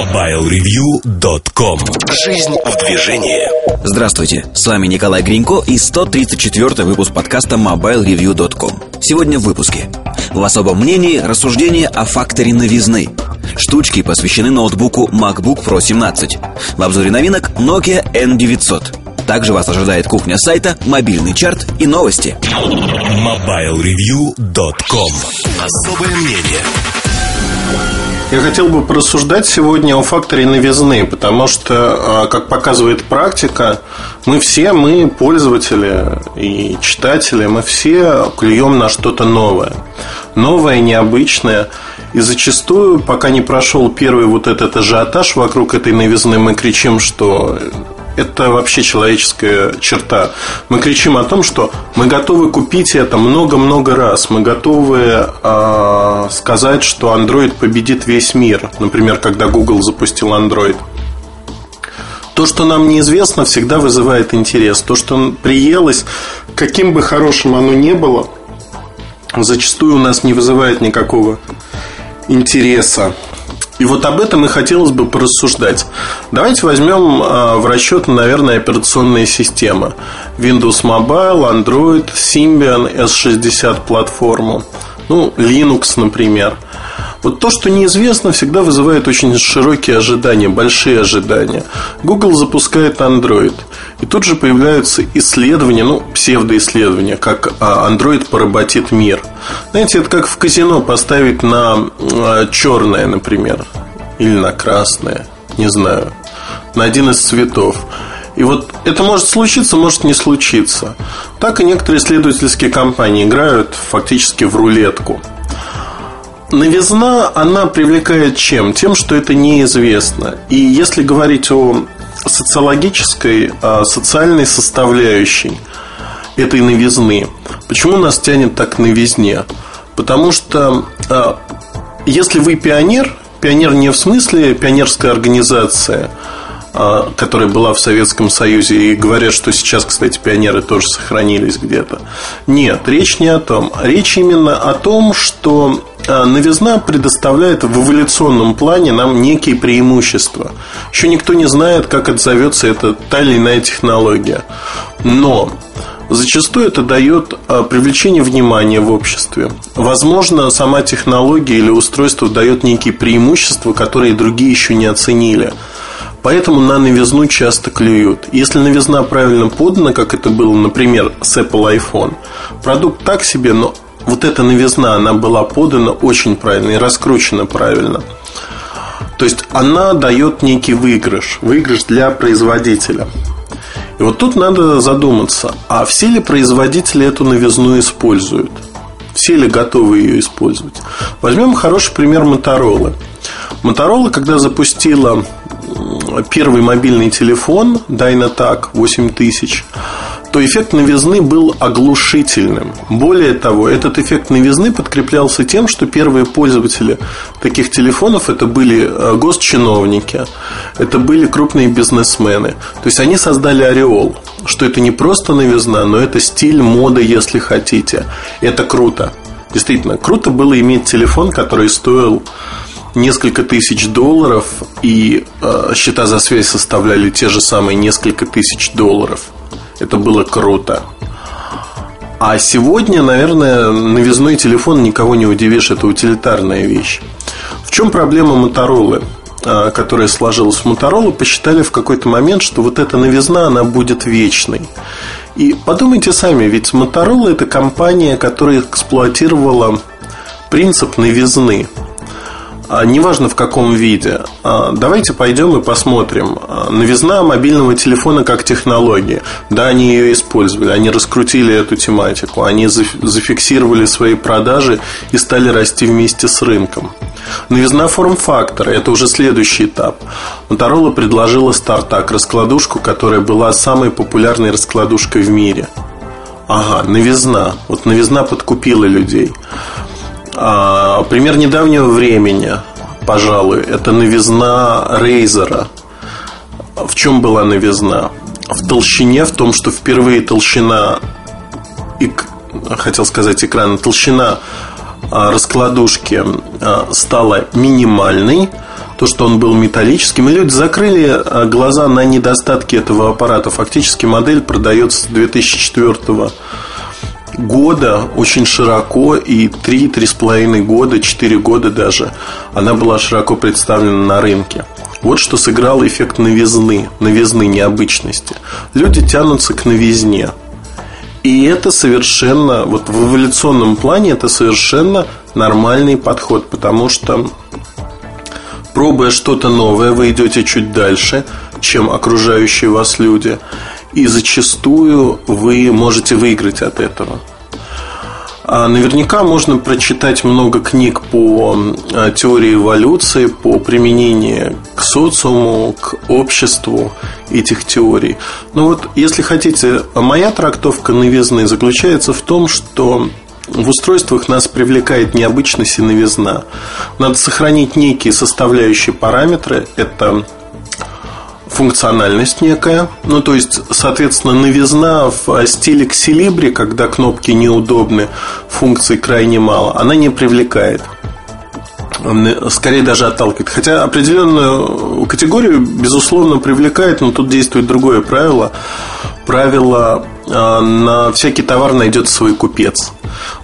MobileReview.com Жизнь в движении. Здравствуйте, с вами Николай Гринько и 134 выпуск подкаста MobileReview.com Сегодня в выпуске. В особом мнении рассуждение о факторе новизны. Штучки посвящены ноутбуку MacBook Pro 17 В обзоре новинок Nokia N900 также вас ожидает кухня сайта, мобильный чарт и новости. MobileReview.com Особое мнение я хотел бы порассуждать сегодня о факторе новизны, потому что, а, как показывает практика, мы все, мы пользователи и читатели, мы все клюем на что-то новое. Новое, необычное. И зачастую, пока не прошел первый вот этот ажиотаж вокруг этой новизны, мы кричим, что это вообще человеческая черта. Мы кричим о том, что мы готовы купить это много-много раз. Мы готовы э, сказать, что Android победит весь мир. Например, когда Google запустил Android. То, что нам неизвестно, всегда вызывает интерес. То, что приелось, каким бы хорошим оно ни было, зачастую у нас не вызывает никакого интереса. И вот об этом и хотелось бы порассуждать. Давайте возьмем а, в расчет, наверное, операционные системы. Windows Mobile, Android, Symbian, S60 платформу. Ну, Linux, например. Вот то, что неизвестно, всегда вызывает очень широкие ожидания, большие ожидания. Google запускает Android. И тут же появляются исследования, ну, псевдоисследования, как а, Android поработит мир. Знаете, это как в казино поставить на а, черное, например, или на красное, не знаю, на один из цветов. И вот это может случиться, может не случиться. Так и некоторые исследовательские компании играют фактически в рулетку. Новизна, она привлекает чем? Тем, что это неизвестно. И если говорить о социологической, о социальной составляющей этой новизны, почему нас тянет так к новизне? Потому что а, если вы пионер, пионер не в смысле пионерская организация – а, которая была в Советском Союзе, и говорят, что сейчас, кстати, пионеры тоже сохранились где-то. Нет, речь не о том. Речь именно о том, что а, новизна предоставляет в эволюционном плане нам некие преимущества. Еще никто не знает, как отзовется эта та или иная технология. Но Зачастую это дает а, привлечение внимания в обществе. Возможно, сама технология или устройство дает некие преимущества, которые другие еще не оценили. Поэтому на новизну часто клюют. Если новизна правильно подана, как это было, например, с Apple iPhone, продукт так себе, но вот эта новизна, она была подана очень правильно и раскручена правильно. То есть она дает некий выигрыш, выигрыш для производителя. И вот тут надо задуматься, а все ли производители эту новизну используют? Все ли готовы ее использовать? Возьмем хороший пример Моторола. Моторола, когда запустила первый мобильный телефон Dynatac 8000, то эффект новизны был оглушительным. Более того, этот эффект новизны подкреплялся тем, что первые пользователи таких телефонов это были э, госчиновники, это были крупные бизнесмены. То есть они создали ореол, что это не просто новизна, но это стиль, мода, если хотите. Это круто. Действительно, круто было иметь телефон, который стоил несколько тысяч долларов, и э, счета за связь составляли те же самые несколько тысяч долларов. Это было круто. А сегодня, наверное, новизной телефон никого не удивишь, это утилитарная вещь. В чем проблема Моторолы? Э, которая сложилась в Моторолу, посчитали в какой-то момент, что вот эта новизна, она будет вечной. И подумайте сами, ведь Моторола это компания, которая эксплуатировала принцип новизны. А, неважно в каком виде. А, давайте пойдем и посмотрим. А, новизна мобильного телефона как технология. Да, они ее использовали, они раскрутили эту тематику, они зафиксировали свои продажи и стали расти вместе с рынком. Новизна форм-фактора – это уже следующий этап. Motorola предложила StarTAC – раскладушку, которая была самой популярной раскладушкой в мире. Ага, новизна. Вот новизна подкупила людей. А, пример недавнего времени, пожалуй, это новизна Рейзера. В чем была новизна? В толщине, в том, что впервые толщина, хотел сказать экрана, толщина а, раскладушки а, стала минимальной, то, что он был металлическим. И люди закрыли а, глаза на недостатки этого аппарата. Фактически модель продается с 2004 года очень широко, и 3-3,5 года, 4 года даже, она была широко представлена на рынке. Вот что сыграл эффект новизны, новизны необычности. Люди тянутся к новизне. И это совершенно, вот в эволюционном плане это совершенно нормальный подход, потому что пробуя что-то новое, вы идете чуть дальше, чем окружающие вас люди, и зачастую вы можете выиграть от этого. А наверняка можно прочитать много книг по а, теории эволюции, по применению к социуму, к обществу этих теорий. Но вот, если хотите, моя трактовка новизны заключается в том, что в устройствах нас привлекает необычность и новизна. Надо сохранить некие составляющие параметры. Это функциональность некая. Ну, то есть, соответственно, новизна в стиле Xilibri, когда кнопки неудобны, функций крайне мало, она не привлекает. Скорее даже отталкивает. Хотя определенную категорию, безусловно, привлекает, но тут действует другое правило. Правило а, на всякий товар найдет свой купец.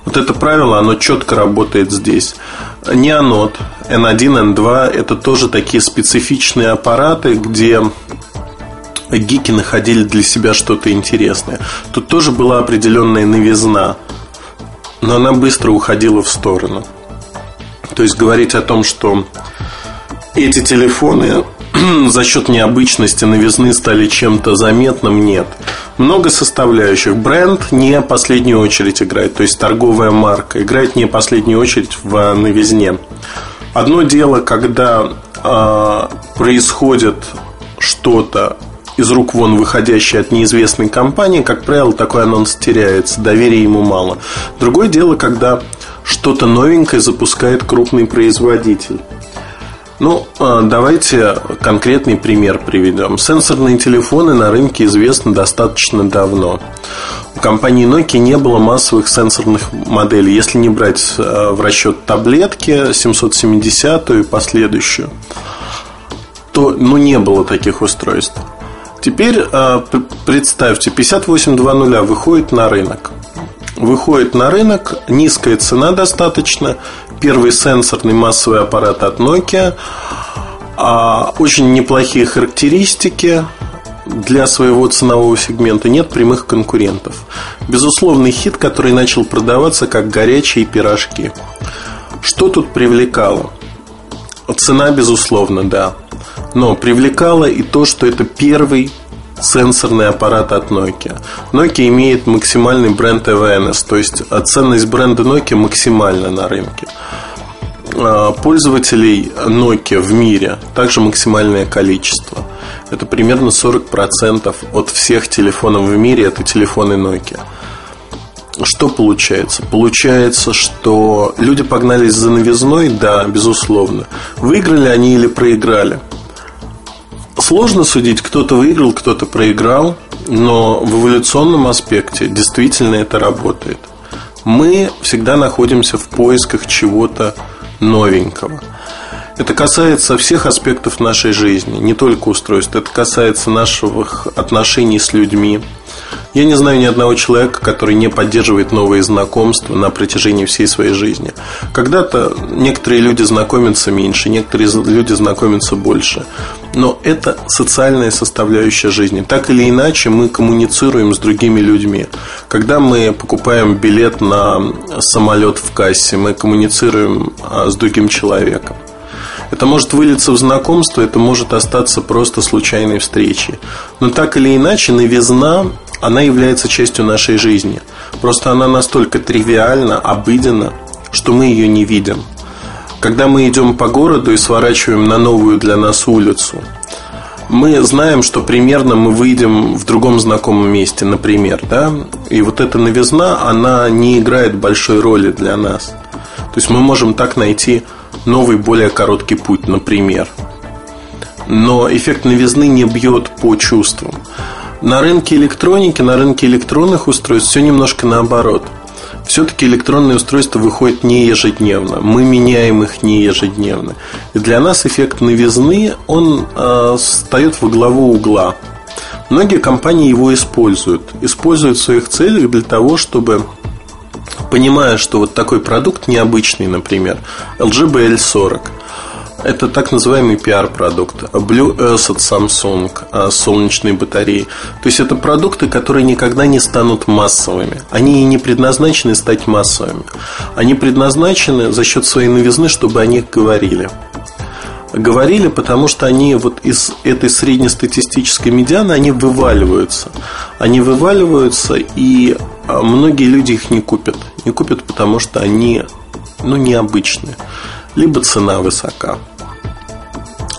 Вот это правило, оно четко работает здесь. Неонот, N1, N2 это тоже такие специфичные аппараты, где гики находили для себя что-то интересное. Тут тоже была определенная новизна, но она быстро уходила в сторону. То есть говорить о том, что эти телефоны за счет необычности новизны стали чем-то заметным, нет. Много составляющих. Бренд не последнюю очередь играет, то есть торговая марка играет не последнюю очередь в новизне. Одно дело, когда э, происходит что-то из рук вон выходящее от неизвестной компании, как правило, такой анонс теряется, доверия ему мало. Другое дело, когда что-то новенькое запускает крупный производитель. Ну, а, давайте конкретный пример приведем. Сенсорные телефоны на рынке известны достаточно давно. У компании Nokia не было массовых сенсорных моделей, если не брать а, в расчет таблетки 770 и последующую, то ну, не было таких устройств. Теперь а, представьте, 5820 выходит на рынок. Выходит на рынок, низкая цена достаточно, первый сенсорный массовый аппарат от Nokia, а очень неплохие характеристики для своего ценового сегмента нет прямых конкурентов. Безусловный хит, который начал продаваться как горячие пирожки. Что тут привлекало? Цена, безусловно, да. Но привлекало и то, что это первый сенсорный аппарат от Nokia. Nokia имеет максимальный бренд awareness, то есть ценность бренда Nokia максимальна на рынке. А, пользователей Nokia в мире также максимальное количество. Это примерно 40% от всех телефонов в мире это телефоны Nokia. Что получается? Получается, что люди погнались за новизной, да, безусловно. Выиграли они или проиграли? Сложно судить, кто-то выиграл, кто-то проиграл, но в эволюционном аспекте действительно это работает. Мы всегда находимся в поисках чего-то новенького. Это касается всех аспектов нашей жизни, не только устройств. Это касается наших отношений с людьми, я не знаю ни одного человека, который не поддерживает новые знакомства на протяжении всей своей жизни. Когда-то некоторые люди знакомятся меньше, некоторые люди знакомятся больше. Но это социальная составляющая жизни. Так или иначе, мы коммуницируем с другими людьми. Когда мы покупаем билет на самолет в кассе, мы коммуницируем а, с другим человеком. Это может вылиться в знакомство, это может остаться просто случайной встречей. Но так или иначе, новизна она является частью нашей жизни. Просто она настолько тривиальна, обыденна, что мы ее не видим. Когда мы идем по городу и сворачиваем на новую для нас улицу, мы знаем, что примерно мы выйдем в другом знакомом месте, например, да, и вот эта новизна, она не играет большой роли для нас. То есть мы можем так найти новый, более короткий путь, например. Но эффект новизны не бьет по чувствам. На рынке электроники, на рынке электронных устройств все немножко наоборот. все-таки электронные устройства выходят не ежедневно. Мы меняем их не ежедневно. И для нас эффект новизны, он э, встает во главу угла. Многие компании его используют. Используют в своих целях для того, чтобы понимая, что вот такой продукт необычный, например, LG BL40, это так называемый PR-продукт. Blue Earth от Samsung, а, солнечные батареи. То есть это продукты, которые никогда не станут массовыми. Они и не предназначены стать массовыми. Они предназначены за счет своей новизны, чтобы о них говорили. Говорили, потому что они вот из этой среднестатистической медианы они вываливаются. Они вываливаются, и а, многие люди их не купят. Не купят, потому что они ну, необычные либо цена высока.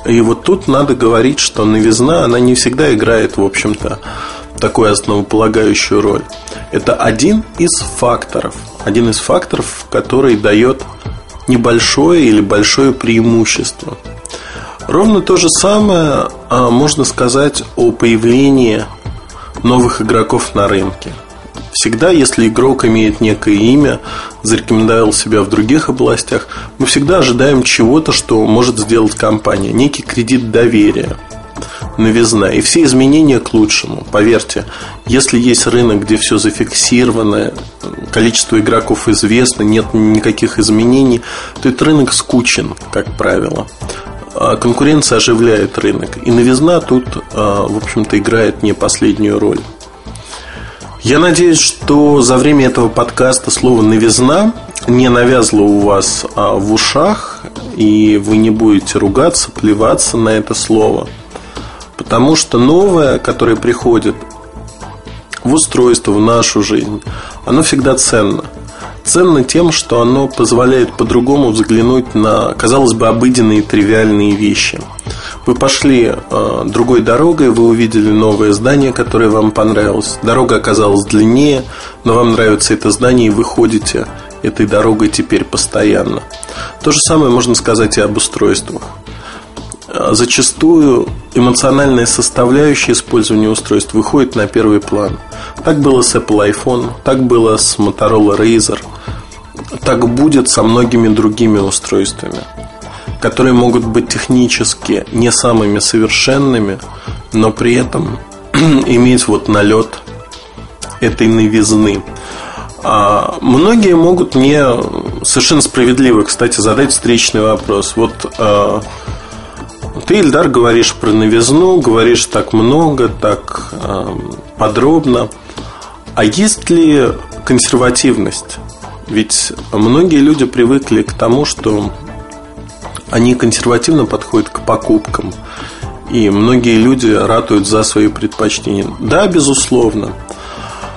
И вот тут надо говорить, что новизна, она не всегда играет, в общем-то, такую основополагающую роль. Это один из факторов, один из факторов, который дает небольшое или большое преимущество. Ровно то же самое а, можно сказать о появлении новых игроков на рынке – Всегда, если игрок имеет некое имя, зарекомендовал себя в других областях, мы всегда ожидаем чего-то, что может сделать компания, некий кредит доверия новизна. И все изменения к лучшему. Поверьте, если есть рынок, где все зафиксировано, количество игроков известно, нет никаких изменений, то этот рынок скучен, как правило. А конкуренция оживляет рынок. И новизна тут, а, в общем-то, играет не последнюю роль. Я надеюсь, что за время этого подкаста слово «новизна» не навязло у вас а, в ушах, и вы не будете ругаться, плеваться на это слово. Потому что новое, которое приходит в устройство, в нашу жизнь, оно всегда ценно. Ценно тем, что оно позволяет по-другому взглянуть на, казалось бы, обыденные тривиальные вещи – вы пошли э, другой дорогой, вы увидели новое здание, которое вам понравилось. Дорога оказалась длиннее, но вам нравится это здание, и вы ходите этой дорогой теперь постоянно. То же самое можно сказать и об устройствах. Э, зачастую эмоциональная составляющая использования устройств выходит на первый план. Так было с Apple iPhone, так было с Motorola Razer, так будет со многими другими устройствами которые могут быть технически не самыми совершенными, но при этом иметь вот налет этой новизны. А многие могут мне совершенно справедливо, кстати, задать встречный вопрос. Вот а, ты, Ильдар, говоришь про новизну, говоришь так много, так а, подробно. А есть ли консервативность? Ведь многие люди привыкли к тому, что они консервативно подходят к покупкам. И многие люди ратуют за свои предпочтения. Да, безусловно.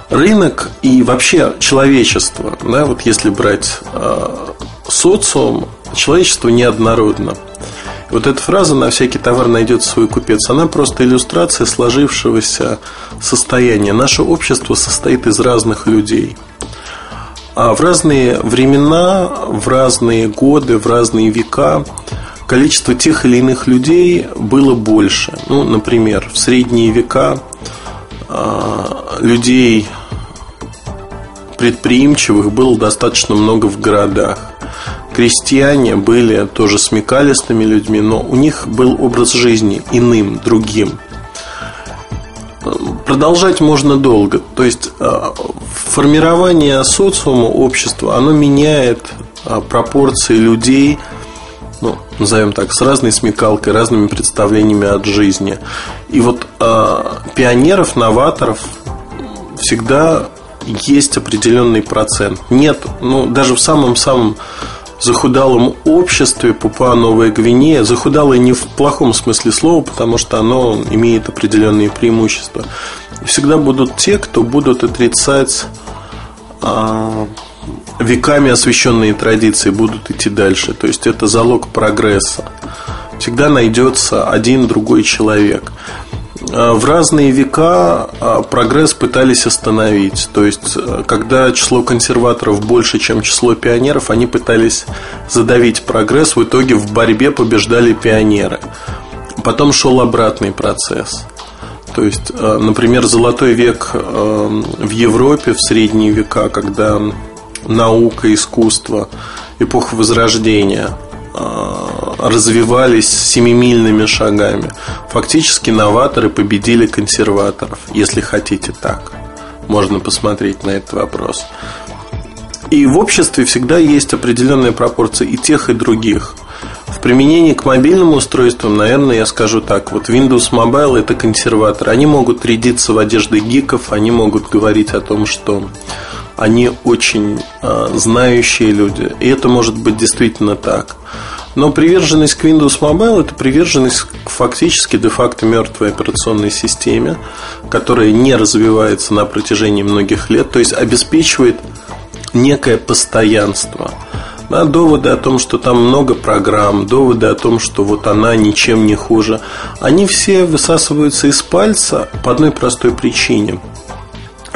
Рынок и вообще человечество, да, вот если брать э, социум, человечество неоднородно. Вот эта фраза «на всякий товар найдет свой купец», она просто иллюстрация сложившегося состояния. Наше общество состоит из разных людей – в разные времена, в разные годы, в разные века количество тех или иных людей было больше. Ну, например, в средние века а, людей предприимчивых было достаточно много в городах. Крестьяне были тоже смекалистыми людьми, но у них был образ жизни иным, другим – продолжать можно долго. То есть э, формирование социума, общества, оно меняет э, пропорции людей, ну, назовем так, с разной смекалкой, разными представлениями от жизни. И вот э, пионеров, новаторов всегда есть определенный процент. Нет, ну, даже в самом-самом захудалом обществе Папуа Новая Гвинея. Захудалое не в плохом смысле слова, потому что оно имеет определенные преимущества. Всегда будут те, кто будут отрицать а, веками освященные традиции, будут идти дальше. То есть это залог прогресса. Всегда найдется один другой человек. Э, в разные века э, прогресс пытались остановить. То есть, э, когда число консерваторов больше, чем число пионеров, они пытались задавить прогресс. В итоге в борьбе побеждали пионеры. Потом шел обратный процесс. То есть, например, золотой век в Европе в средние века, когда наука, искусство, эпоха Возрождения развивались семимильными шагами. Фактически новаторы победили консерваторов, если хотите так. Можно посмотреть на этот вопрос. И в обществе всегда есть определенная пропорция и тех, и других. В применении к мобильным устройствам, наверное, я скажу так. Вот Windows Mobile – это консерватор. Они могут рядиться в одежды гиков, они могут говорить о том, что они очень э, знающие люди. И это может быть действительно так. Но приверженность к Windows Mobile это приверженность к фактически де-факто мертвой операционной системе, которая не развивается на протяжении многих лет, то есть обеспечивает некое постоянство. Да, доводы о том, что там много программ, доводы о том, что вот она ничем не хуже, они все высасываются из пальца по одной простой причине.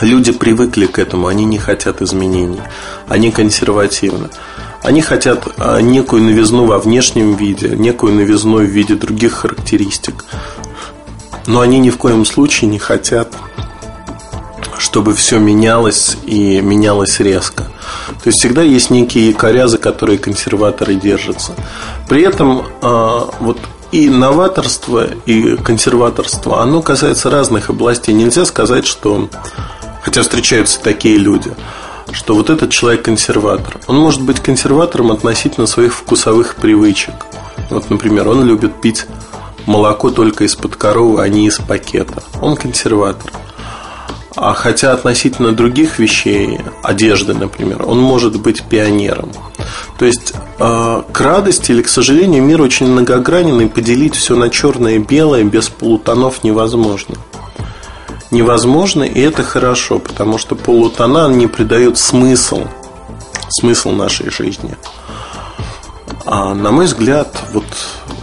Люди привыкли к этому, они не хотят изменений, они консервативны. Они хотят а, некую новизну во внешнем виде, некую новизну в виде других характеристик. Но они ни в коем случае не хотят чтобы все менялось и менялось резко. То есть всегда есть некие якоря, за которые консерваторы держатся. При этом а, вот и новаторство, и консерваторство, оно касается разных областей. Нельзя сказать, что, хотя встречаются такие люди, что вот этот человек консерватор. Он может быть консерватором относительно своих вкусовых привычек. Вот, например, он любит пить молоко только из-под коровы, а не из пакета. Он консерватор. А хотя относительно других вещей, одежды, например, он может быть пионером. То есть э, к радости или к сожалению мир очень многогранен и поделить все на черное и белое без полутонов невозможно. Невозможно, и это хорошо, потому что полутона не придают смысл, смысл нашей жизни. А на мой взгляд, вот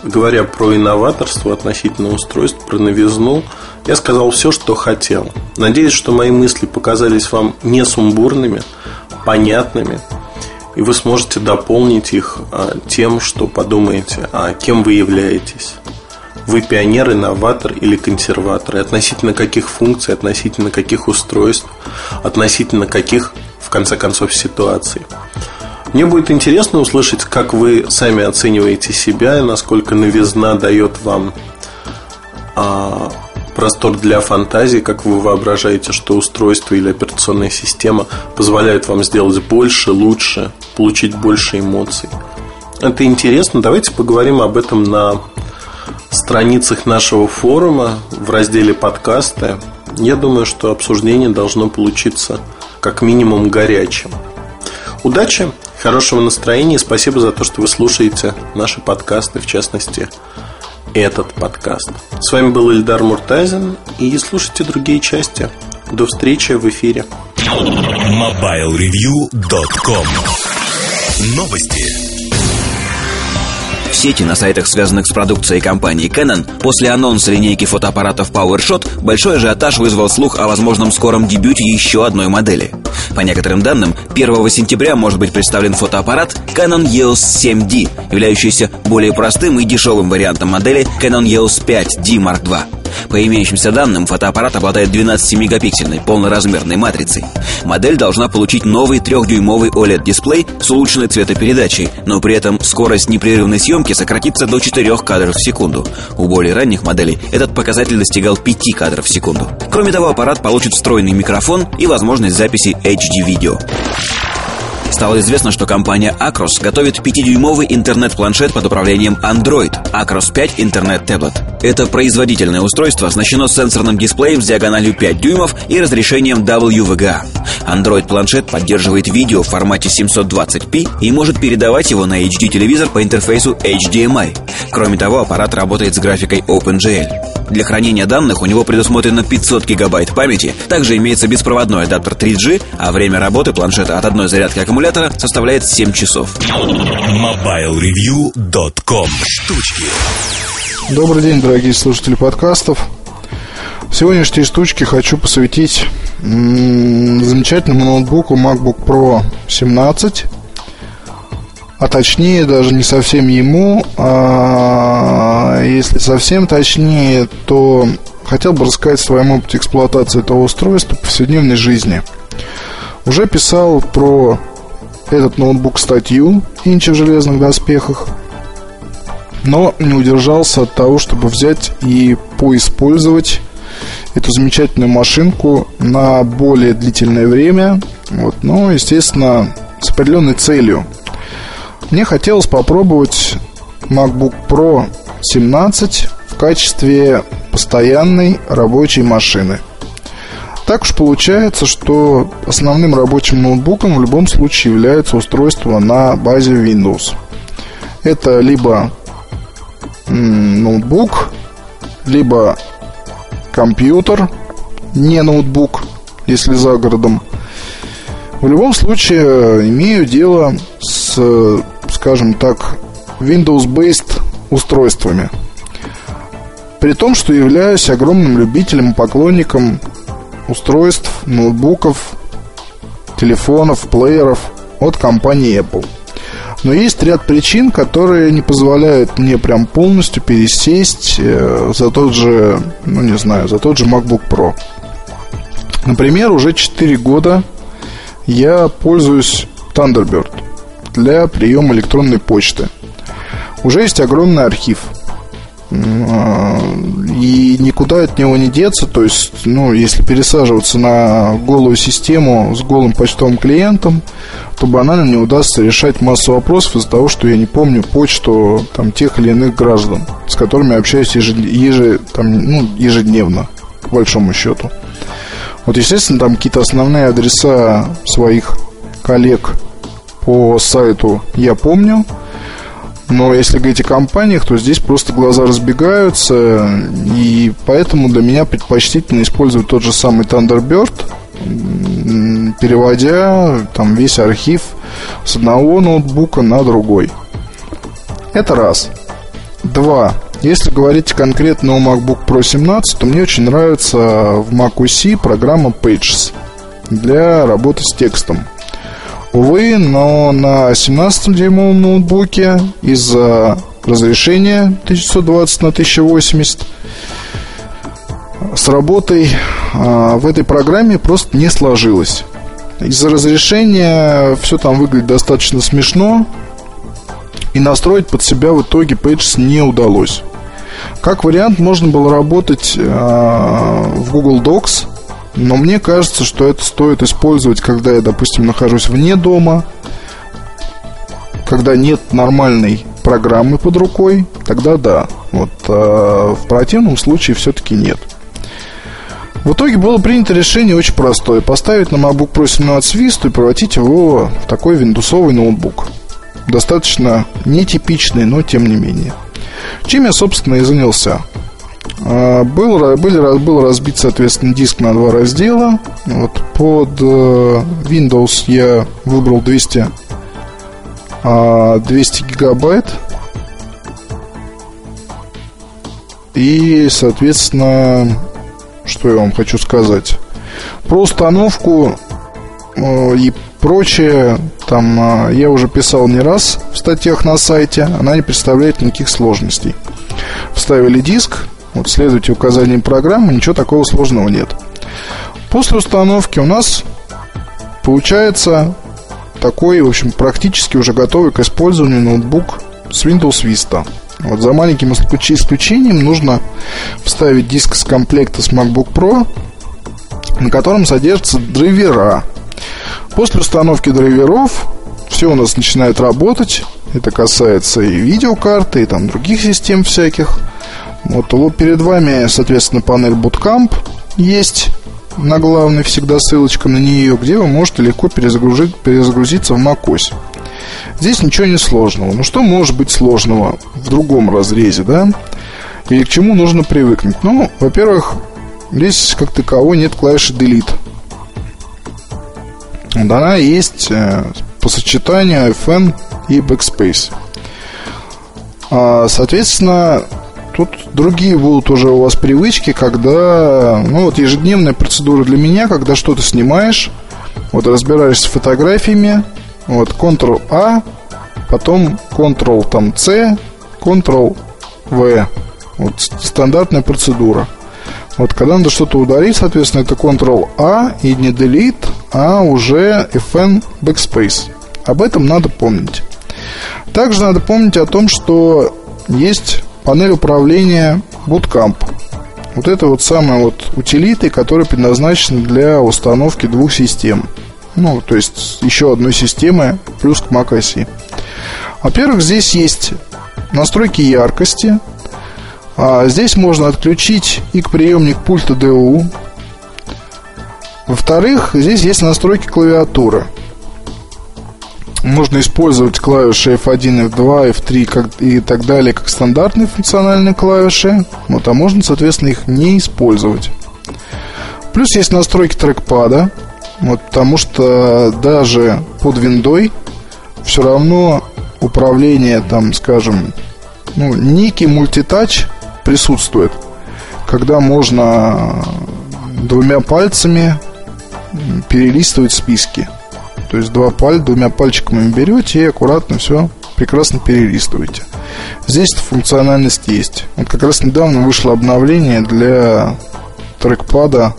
говоря про инноваторство относительно устройств, про новизну, я сказал все, что хотел. Надеюсь, что мои мысли показались вам не сумбурными, понятными, и вы сможете дополнить их а, тем, что подумаете, а кем вы являетесь. Вы пионер, инноватор или консерватор, относительно каких функций, относительно каких устройств, относительно каких, в конце концов, ситуаций. Мне будет интересно услышать, как вы сами оцениваете себя и насколько новизна дает вам а, простор для фантазии, как вы воображаете, что устройство или операционная система позволяют вам сделать больше, лучше, получить больше эмоций. Это интересно. Давайте поговорим об этом на страницах нашего форума в разделе подкасты. Я думаю, что обсуждение должно получиться как минимум горячим. Удачи, хорошего настроения и спасибо за то, что вы слушаете наши подкасты, в частности, этот подкаст. С вами был Ильдар Муртазин и слушайте другие части. До встречи в эфире. MobileReview.com Новости сети на сайтах, связанных с продукцией компании Canon, после анонса линейки фотоаппаратов PowerShot большой ажиотаж вызвал слух о возможном скором дебюте еще одной модели. По некоторым данным, 1 сентября может быть представлен фотоаппарат Canon EOS 7D, являющийся более простым и дешевым вариантом модели Canon EOS 5D Mark II. По имеющимся данным, фотоаппарат обладает 12-мегапиксельной полноразмерной матрицей. Модель должна получить новый 3-дюймовый OLED-дисплей с улучшенной цветопередачей, но при этом скорость непрерывной съемки сократится до 4 кадров в секунду. У более ранних моделей этот показатель достигал 5 кадров в секунду. Кроме того, аппарат получит встроенный микрофон и возможность записи HD-видео. Стало известно, что компания Acros готовит 5-дюймовый интернет-планшет под управлением Android Acros 5 Internet Tablet. Это производительное устройство оснащено сенсорным дисплеем с диагональю 5 дюймов и разрешением WVGA. Android-планшет поддерживает видео в формате 720p и может передавать его на HD-телевизор по интерфейсу HDMI. Кроме того, аппарат работает с графикой OpenGL. Для хранения данных у него предусмотрено 500 гигабайт памяти. Также имеется беспроводной адаптер 3G, а время работы планшета от одной зарядки аккумулятора составляет 7 часов. MobileReview.com Штучки Добрый день, дорогие слушатели подкастов. Сегодняшние штучки хочу посвятить замечательному ноутбуку MacBook Pro 17 а точнее даже не совсем ему, а если совсем точнее, то хотел бы рассказать о своем опыте эксплуатации этого устройства в повседневной жизни. Уже писал про этот ноутбук статью «Инчи в железных доспехах», но не удержался от того, чтобы взять и поиспользовать эту замечательную машинку на более длительное время. Вот, но, естественно, с определенной целью. Мне хотелось попробовать MacBook Pro 17 в качестве постоянной рабочей машины. Так уж получается, что основным рабочим ноутбуком в любом случае является устройство на базе Windows. Это либо ноутбук, либо компьютер, не ноутбук, если за городом. В любом случае имею дело с, скажем так, Windows-based устройствами. При том, что являюсь огромным любителем поклонником устройств, ноутбуков, телефонов, плееров от компании Apple – но есть ряд причин, которые не позволяют мне прям полностью пересесть э, за тот же, ну не знаю, за тот же MacBook Pro. Например, уже 4 года я пользуюсь Thunderbird для приема электронной почты. Уже есть огромный архив – и никуда от него не деться. То есть, ну, если пересаживаться на голую систему с голым почтовым клиентом, то банально не удастся решать массу вопросов из-за того, что я не помню почту там, тех или иных граждан, с которыми общаюсь ежед... Еже... там, ну, ежедневно, по большому счету. Вот, естественно, там какие-то основные адреса своих коллег по сайту я помню – но если говорить о компаниях, то здесь просто глаза разбегаются, и поэтому для меня предпочтительно использовать тот же самый Thunderbird, переводя там весь архив с одного ноутбука на другой. Это раз. Два. Если говорить конкретно о MacBook Pro 17, то мне очень нравится в macOS программа Pages для работы с текстом. Увы, но на 17-дюймовом ноутбуке из-за разрешения 1920 на 1080 с работой а, в этой программе просто не сложилось. Из-за разрешения все там выглядит достаточно смешно, и настроить под себя в итоге Pages не удалось. Как вариант, можно было работать э, в Google Docs но мне кажется, что это стоит использовать, когда я, допустим, нахожусь вне дома, когда нет нормальной программы под рукой, тогда да. Вот а в противном случае все-таки нет. В итоге было принято решение очень простое. Поставить на MacBook Pro 17 Vista и превратить его в такой виндусовый ноутбук. Достаточно нетипичный, но тем не менее. Чем я, собственно, и занялся. А, был, был, был разбит, соответственно, диск на два раздела. Вот, под э, Windows я выбрал 200, 200 а, гигабайт. И, соответственно, что я вам хочу сказать. Про установку э, и прочее, там э, я уже писал не раз в статьях на сайте, она не представляет никаких сложностей. Вставили диск, вот следуйте указаниям программы, ничего такого сложного нет. После установки у нас получается такой, в общем, практически уже готовый к использованию ноутбук с Windows Vista. Вот за маленьким исключением нужно вставить диск с комплекта с MacBook Pro, на котором содержатся драйвера. После установки драйверов все у нас начинает работать. Это касается и видеокарты, и там других систем всяких. Вот, вот перед вами, соответственно, панель Bootcamp есть на главной всегда ссылочка на нее, где вы можете легко перезагрузить, перезагрузиться в macOS. Здесь ничего не сложного. Ну что может быть сложного в другом разрезе, да? Или к чему нужно привыкнуть? Ну, во-первых, здесь как таковой нет клавиши Delete. Вот она есть э, по сочетанию FN и Backspace. А, соответственно, Тут другие будут уже у вас привычки, когда, ну вот ежедневная процедура для меня, когда что-то снимаешь, вот разбираешься с фотографиями, вот Ctrl-A, потом Ctrl там C, Ctrl-V. Вот стандартная процедура. Вот когда надо что-то удалить, соответственно, это Ctrl-A и не Delete, а уже FN Backspace. Об этом надо помнить. Также надо помнить о том, что есть панель управления Bootcamp. Вот это вот самая вот утилиты, которая предназначена для установки двух систем. Ну, то есть еще одной системы плюс к macOS. Во-первых, здесь есть настройки яркости. А здесь можно отключить и к приемник пульта DU. Во-вторых, здесь есть настройки клавиатуры. Можно использовать клавиши F1, F2, F3 как, и так далее как стандартные функциональные клавиши, вот, а можно, соответственно, их не использовать. Плюс есть настройки трекпада, вот, потому что даже под виндой все равно управление, там, скажем, ну, некий мультитач присутствует, когда можно двумя пальцами перелистывать списки. То есть два паль, двумя пальчиками берете и аккуратно все прекрасно перелистываете. Здесь функциональность есть. Вот как раз недавно вышло обновление для трекпада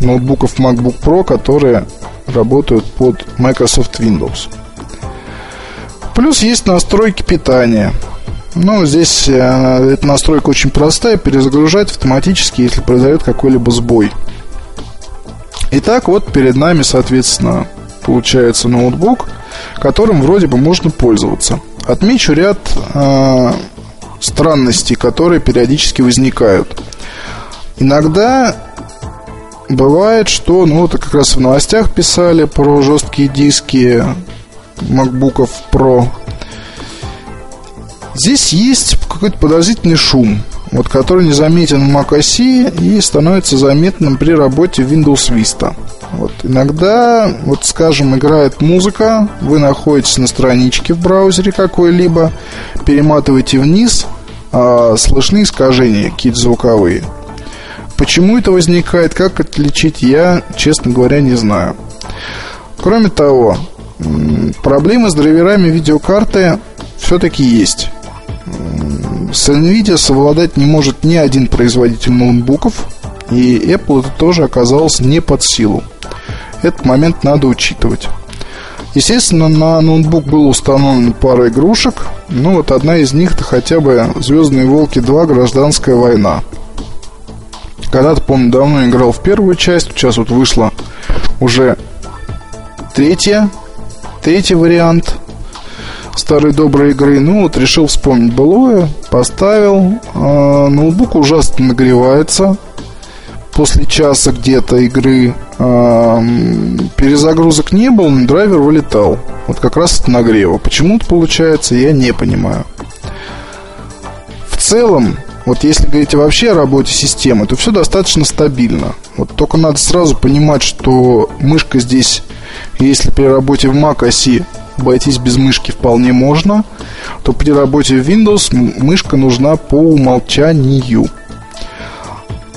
ноутбуков MacBook Pro, которые работают под Microsoft Windows. Плюс есть настройки питания. Ну, здесь э, эта настройка очень простая, перезагружать автоматически, если произойдет какой-либо сбой. Итак, вот перед нами, соответственно, получается ноутбук, которым вроде бы можно пользоваться. Отмечу ряд э, странностей, которые периодически возникают. Иногда бывает, что, ну, это как раз в новостях писали про жесткие диски MacBook Pro. Здесь есть какой-то подозрительный шум, вот, который не заметен в macOS и становится заметным при работе Windows Vista. Вот, иногда, вот скажем, играет музыка, вы находитесь на страничке в браузере какой-либо, перематываете вниз, а слышны искажения какие-то звуковые. Почему это возникает, как отличить, я, честно говоря, не знаю. Кроме того, проблемы с драйверами видеокарты все-таки есть. С NVIDIA совладать не может ни один производитель ноутбуков, и Apple это тоже оказалось не под силу. Этот момент надо учитывать. Естественно, на ноутбук было установлена пара игрушек. Ну, вот одна из них это хотя бы Звездные волки 2 Гражданская война. Когда-то, помню, давно играл в первую часть. Сейчас вот вышла уже третья. Третий вариант старой доброй игры. Ну, вот решил вспомнить былое. Поставил. Э, ноутбук ужасно нагревается после часа где-то игры э, перезагрузок не было, но драйвер вылетал. Вот как раз от нагрева. Почему это получается, я не понимаю. В целом, вот если говорить вообще о работе системы, то все достаточно стабильно. Вот только надо сразу понимать, что мышка здесь, если при работе в Mac оси обойтись без мышки вполне можно, то при работе в Windows мышка нужна по умолчанию.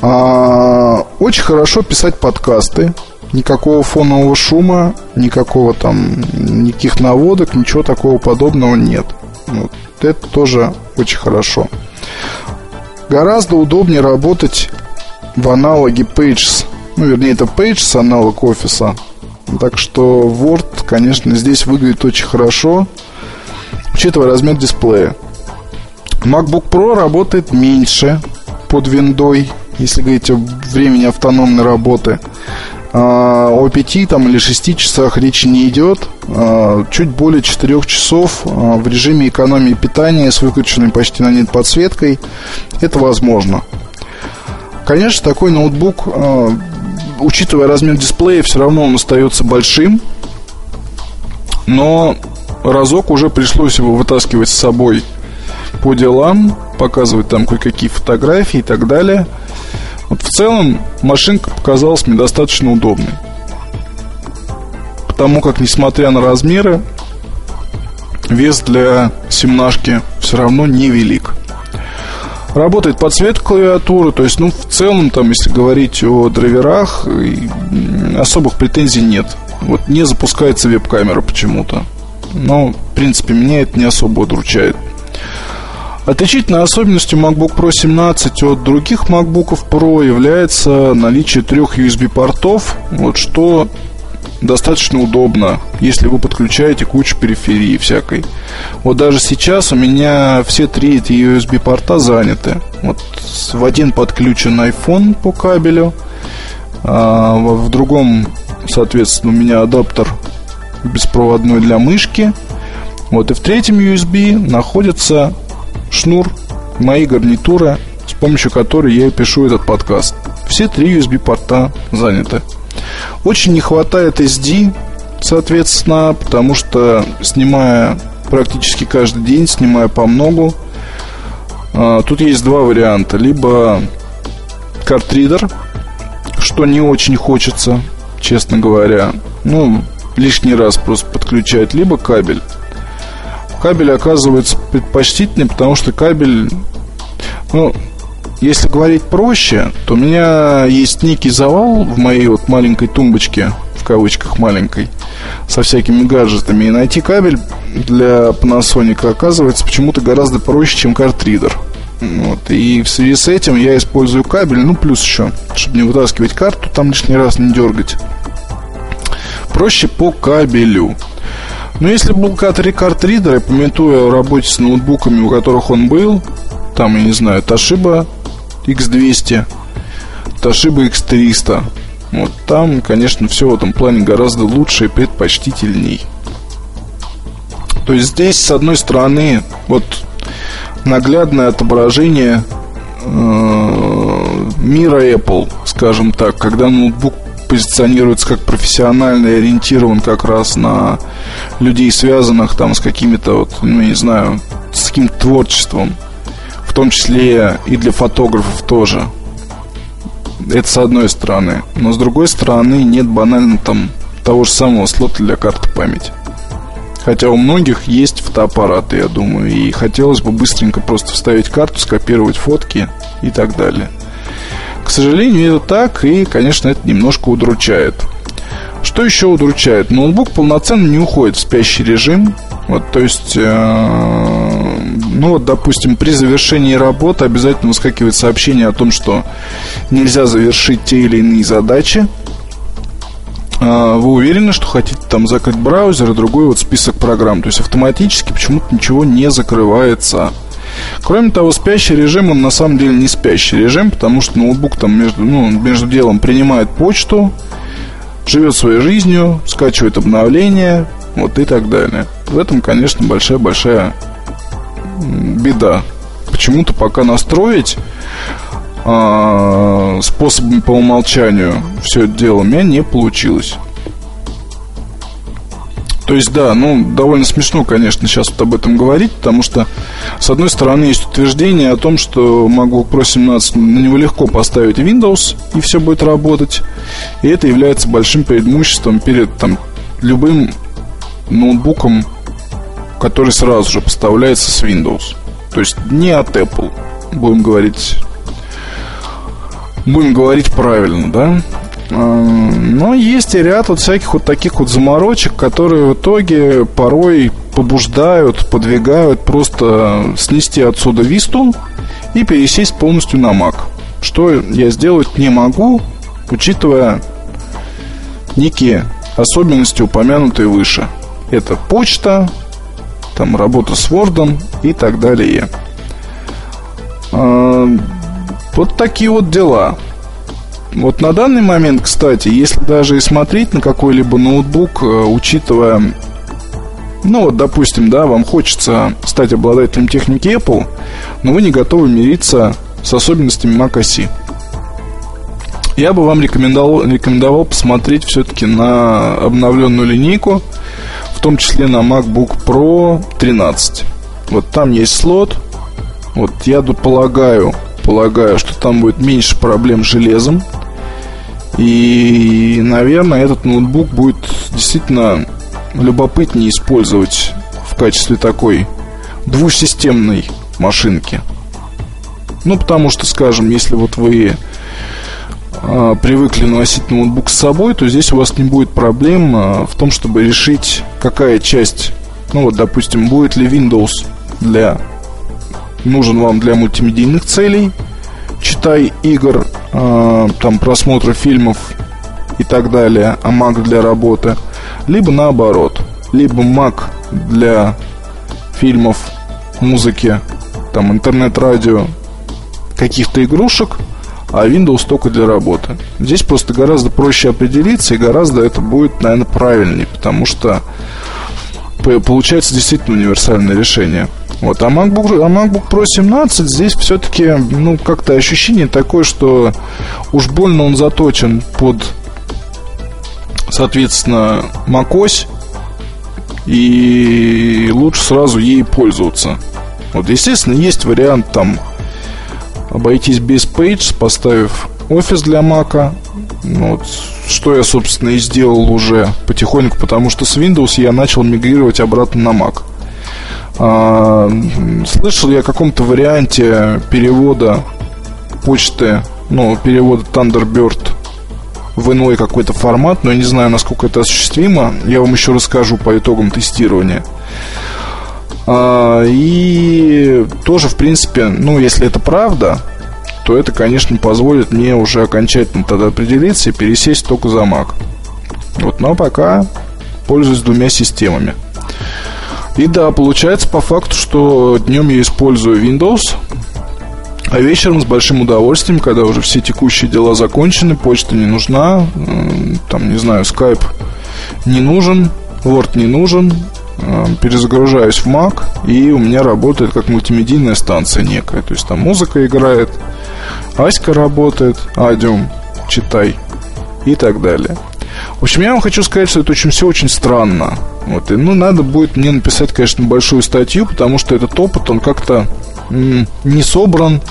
А, очень хорошо писать подкасты. Никакого фонового шума, никакого там, никаких наводок, ничего такого подобного нет. Вот. Это тоже очень хорошо. Гораздо удобнее работать в аналоге Pages. Ну, вернее, это Pages аналог офиса. Так что Word, конечно, здесь выглядит очень хорошо, учитывая размер дисплея. MacBook Pro работает меньше под виндой если говорить о времени автономной работы. А, о 5 там, или 6 часах речи не идет. А, чуть более 4 часов а, в режиме экономии питания с выключенной почти на нет подсветкой это возможно. Конечно, такой ноутбук, учитывая размер дисплея, все равно он остается большим. Но разок уже пришлось его вытаскивать с собой по делам, показывать там кое-какие фотографии и так далее – вот в целом машинка показалась мне достаточно удобной. Потому как, несмотря на размеры, вес для семнашки все равно невелик. Работает подсветка клавиатуры, то есть, ну, в целом, там, если говорить о драйверах, особых претензий нет. Вот не запускается веб-камера почему-то. Но, в принципе, меня это не особо удручает. Отличительной особенностью MacBook Pro 17 от других MacBook Pro является наличие трех USB-портов, вот что достаточно удобно, если вы подключаете кучу периферии всякой. Вот даже сейчас у меня все три эти USB-порта заняты. Вот в один подключен iPhone по кабелю, а в другом, соответственно, у меня адаптер беспроводной для мышки. Вот и в третьем USB находится шнур моей гарнитуры, с помощью которой я пишу этот подкаст. Все три USB-порта заняты. Очень не хватает SD, соответственно, потому что снимая практически каждый день, снимая по многу, а, тут есть два варианта. Либо картридер, что не очень хочется, честно говоря. Ну, лишний раз просто подключать, либо кабель. Кабель оказывается предпочтительнее, потому что кабель, ну, если говорить проще, то у меня есть некий завал в моей вот маленькой тумбочке, в кавычках маленькой, со всякими гаджетами. И найти кабель для Panasonic оказывается почему-то гораздо проще, чем картридер. Вот. И в связи с этим я использую кабель, ну плюс еще, чтобы не вытаскивать карту, там лишний раз не дергать. Проще по кабелю. Но если был картридер, я пометую о работе с ноутбуками, у которых он был, там, я не знаю, Toshiba X200, Toshiba X300. Вот там, конечно, все в этом плане гораздо лучше и предпочтительней. То есть здесь, с одной стороны, вот наглядное отображение э, мира Apple, скажем так, когда ноутбук позиционируется как профессионально и ориентирован как раз на людей, связанных там с какими-то, вот, ну, не знаю, с каким-то творчеством в том числе и для фотографов тоже. Это с одной стороны. Но с другой стороны нет банально там того же самого слота для карты памяти. Хотя у многих есть фотоаппараты, я думаю, и хотелось бы быстренько просто вставить карту, скопировать фотки и так далее. К сожалению, это так, и, конечно, это немножко удручает. Что еще удручает? Ноутбук полноценно не уходит в спящий режим. Вот, то есть, э, ну вот, допустим, при завершении работы обязательно выскакивает сообщение о том, что нельзя завершить те или иные задачи. Э, вы уверены, что хотите там закрыть браузер и другой вот список программ? То есть автоматически почему-то ничего не закрывается. Кроме того, спящий режим, он на самом деле не спящий режим, потому что ноутбук там между, ну, между делом принимает почту, живет своей жизнью, скачивает обновления, вот и так далее. В этом, конечно, большая-большая беда. Почему-то пока настроить э, способами по умолчанию все это дело у меня не получилось. То есть, да, ну, довольно смешно, конечно, сейчас вот об этом говорить, потому что, с одной стороны, есть утверждение о том, что MacBook Pro 17 на него легко поставить Windows, и все будет работать. И это является большим преимуществом перед там, любым ноутбуком, который сразу же поставляется с Windows. То есть не от Apple, будем говорить будем говорить правильно, да? Но есть и ряд вот всяких вот таких вот заморочек, которые в итоге порой побуждают, подвигают просто снести отсюда висту и пересесть полностью на Mac. Что я сделать не могу, учитывая некие особенности, упомянутые выше. Это почта, там работа с Word и так далее. Вот такие вот дела. Вот на данный момент, кстати, если даже и смотреть на какой-либо ноутбук, э, учитывая, ну вот, допустим, да, вам хочется стать обладателем техники Apple, но вы не готовы мириться с особенностями Mac OS. Я бы вам рекомендовал, рекомендовал посмотреть все-таки на обновленную линейку, том числе на MacBook Pro 13. Вот там есть слот. Вот я полагаю, полагаю, что там будет меньше проблем с железом. И, наверное, этот ноутбук будет действительно любопытнее использовать в качестве такой двухсистемной машинки. Ну, потому что, скажем, если вот вы э, привыкли носить ноутбук с собой, то здесь у вас не будет проблем э, в том, чтобы решить, какая часть, ну вот, допустим, будет ли Windows для нужен вам для мультимедийных целей, читай игр, э, там просмотра фильмов и так далее, а Mac для работы, либо наоборот, либо Mac для фильмов, музыки, там интернет-радио, каких-то игрушек, а Windows только для работы. Здесь просто гораздо проще определиться и гораздо это будет, наверное, правильнее, потому что получается действительно универсальное решение. Вот, а MacBook, а MacBook Pro 17 здесь все-таки, ну, как-то ощущение такое, что уж больно он заточен под, соответственно, macOS, и лучше сразу ей пользоваться. Вот, естественно, есть вариант там обойтись без Pages, поставив офис для Мака. Вот, что я, собственно, и сделал уже потихоньку, потому что с Windows я начал мигрировать обратно на Mac. А, слышал я о каком-то варианте перевода почты, ну, перевода Thunderbird в иной какой-то формат, но я не знаю, насколько это осуществимо. Я вам еще расскажу по итогам тестирования. А, и тоже, в принципе, ну, если это правда, то это, конечно, позволит мне уже окончательно тогда определиться и пересесть только за Mac. Вот, но пока пользуюсь двумя системами. И да, получается по факту, что днем я использую Windows, а вечером с большим удовольствием, когда уже все текущие дела закончены, почта не нужна, там, не знаю, Skype не нужен, Word не нужен, перезагружаюсь в Mac, и у меня работает как мультимедийная станция некая. То есть там музыка играет, Аська работает, Адиум, читай и так далее. В общем, я вам хочу сказать, что это очень все очень странно. Вот, и, ну, надо будет мне написать, конечно, большую статью, потому что этот опыт, он как-то не собран,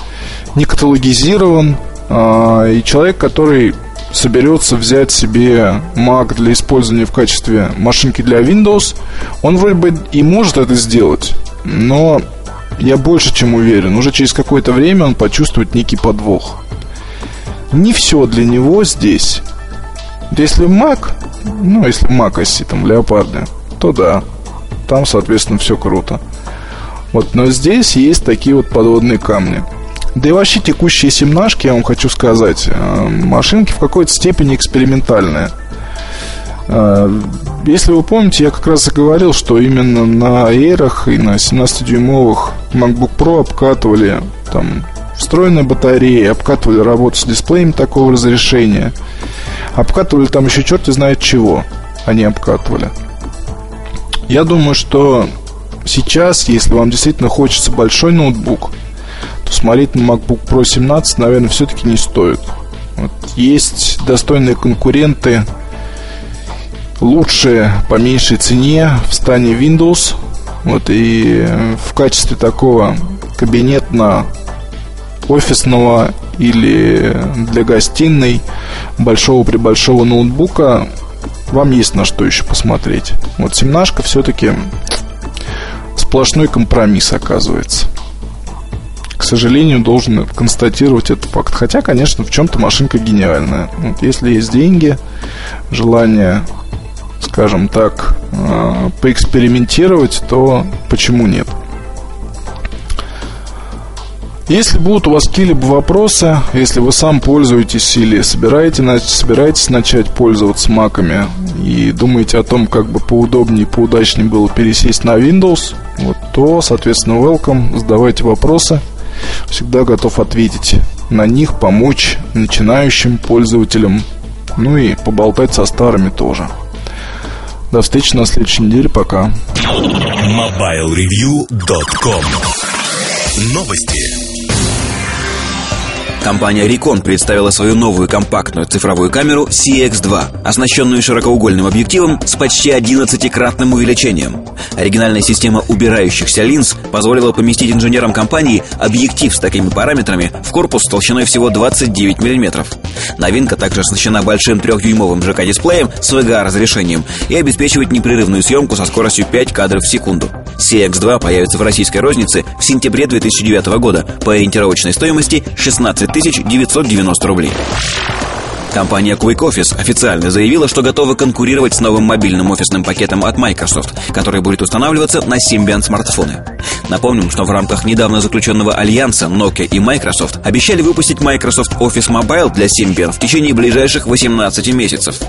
не каталогизирован. А, и человек, который соберется взять себе Mac для использования в качестве машинки для Windows, он вроде бы и может это сделать, но я больше чем уверен, уже через какое-то время он почувствует некий подвох. Не все для него здесь. Если Mac, ну, если Mac оси, там, леопарды, то да, там, соответственно, все круто. Вот, но здесь есть такие вот подводные камни. Да и вообще текущие семнашки, я вам хочу сказать, э, машинки в какой-то степени экспериментальные. Э, если вы помните, я как раз и говорил, что именно на Air и на 17-дюймовых MacBook Pro обкатывали там встроенные батареи, обкатывали работу с дисплеем такого разрешения, обкатывали там еще черти знает чего они обкатывали. Я думаю, что сейчас, если вам действительно хочется большой ноутбук – смотреть на MacBook Pro 17, наверное, все-таки не стоит. Вот. Есть достойные конкуренты, лучшие по меньшей цене в стане Windows. Вот, и в качестве такого кабинетно офисного или для гостиной большого при большого ноутбука вам есть на что еще посмотреть. Вот семнашка все-таки сплошной компромисс оказывается к сожалению, должен констатировать этот факт. Хотя, конечно, в чем-то машинка гениальная. Вот если есть деньги, желание, скажем так, э, поэкспериментировать, то почему нет? Если будут у вас какие-либо вопросы, если вы сам пользуетесь или собираете, собираетесь начать пользоваться маками и думаете о том, как бы поудобнее поудачнее было пересесть на Windows, вот, то, соответственно, welcome, задавайте вопросы – Всегда готов ответить на них, помочь начинающим пользователям, ну и поболтать со старыми тоже. До встречи на следующей неделе. Пока. MobileReview.com Новости. Компания Recon представила свою новую компактную цифровую камеру CX2, оснащенную широкоугольным объективом с почти 11-кратным увеличением. Оригинальная система убирающихся линз позволила поместить инженерам компании объектив с такими параметрами в корпус толщиной всего 29 мм. Новинка также оснащена большим трехдюймовым ЖК-дисплеем с VGA-разрешением и обеспечивает непрерывную съемку со скоростью 5 кадров в секунду. CX2 появится в российской рознице в сентябре 2009 года по ориентировочной стоимости 16 990 рублей. Компания Quick Office официально заявила, что готова конкурировать с новым мобильным офисным пакетом от Microsoft, который будет устанавливаться на Symbian смартфоны. Напомним, что в рамках недавно заключенного альянса Nokia и Microsoft обещали выпустить Microsoft Office Mobile для Symbian в течение ближайших 18 месяцев.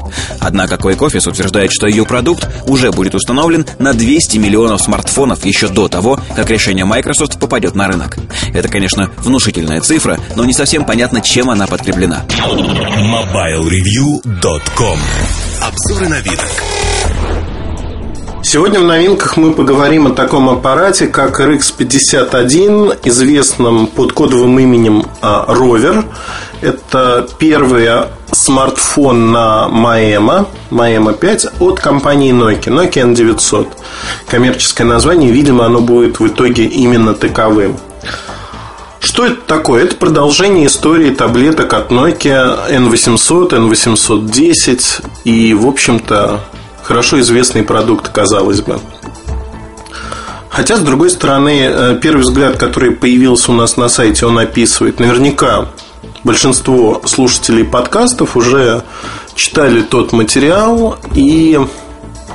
Однако Quake Office утверждает, что ее продукт уже будет установлен на 200 миллионов смартфонов еще до того, как решение Microsoft попадет на рынок. Это, конечно, внушительная цифра, но не совсем понятно, чем она подкреплена. MobileReview.com Обзоры на новинок. Сегодня в новинках мы поговорим о таком аппарате, как RX51, известном под кодовым именем Rover. Это первый смартфон на Maema, Maema 5 от компании Nokia, Nokia N900. Коммерческое название, видимо, оно будет в итоге именно таковым. Что это такое? Это продолжение истории таблеток от Nokia N800, N810 и, в общем-то, хорошо известный продукт, казалось бы. Хотя, с другой стороны, э, первый взгляд, который появился у нас на сайте, он описывает наверняка большинство слушателей подкастов уже читали тот материал и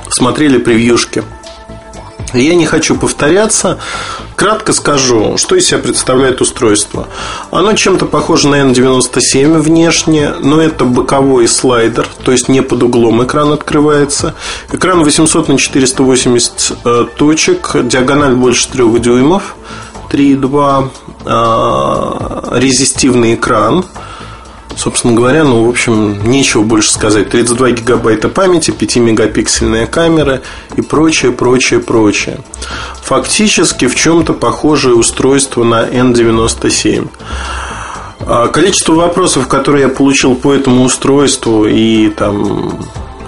смотрели превьюшки. Я не хочу повторяться. Кратко скажу, что из себя представляет устройство. Оно чем-то похоже на N97 внешне, но это боковой слайдер, то есть не под углом экран открывается. Экран 800 на 480 э, точек, диагональ больше 3 дюймов, 3,2, э, резистивный экран – Собственно говоря, ну, в общем, нечего больше сказать. 32 гигабайта памяти, 5-мегапиксельная камера и прочее, прочее, прочее. Фактически в чем-то похожее устройство на N97. А количество вопросов, которые я получил по этому устройству и там,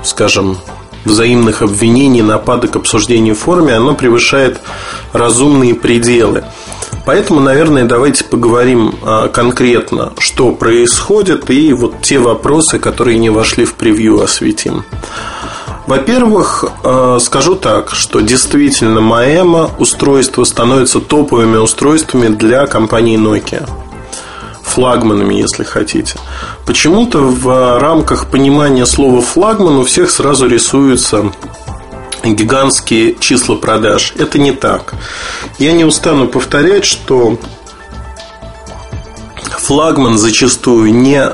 скажем, взаимных обвинений, нападок, обсуждений в форуме, оно превышает разумные пределы. Поэтому, наверное, давайте поговорим а, конкретно, что происходит, и вот те вопросы, которые не вошли в превью, осветим. Во-первых, а, скажу так, что действительно Маэма устройства становятся топовыми устройствами для компании Nokia флагманами, если хотите. Почему-то в рамках понимания слова флагман у всех сразу рисуется гигантские числа продаж. Это не так. Я не устану повторять, что флагман зачастую не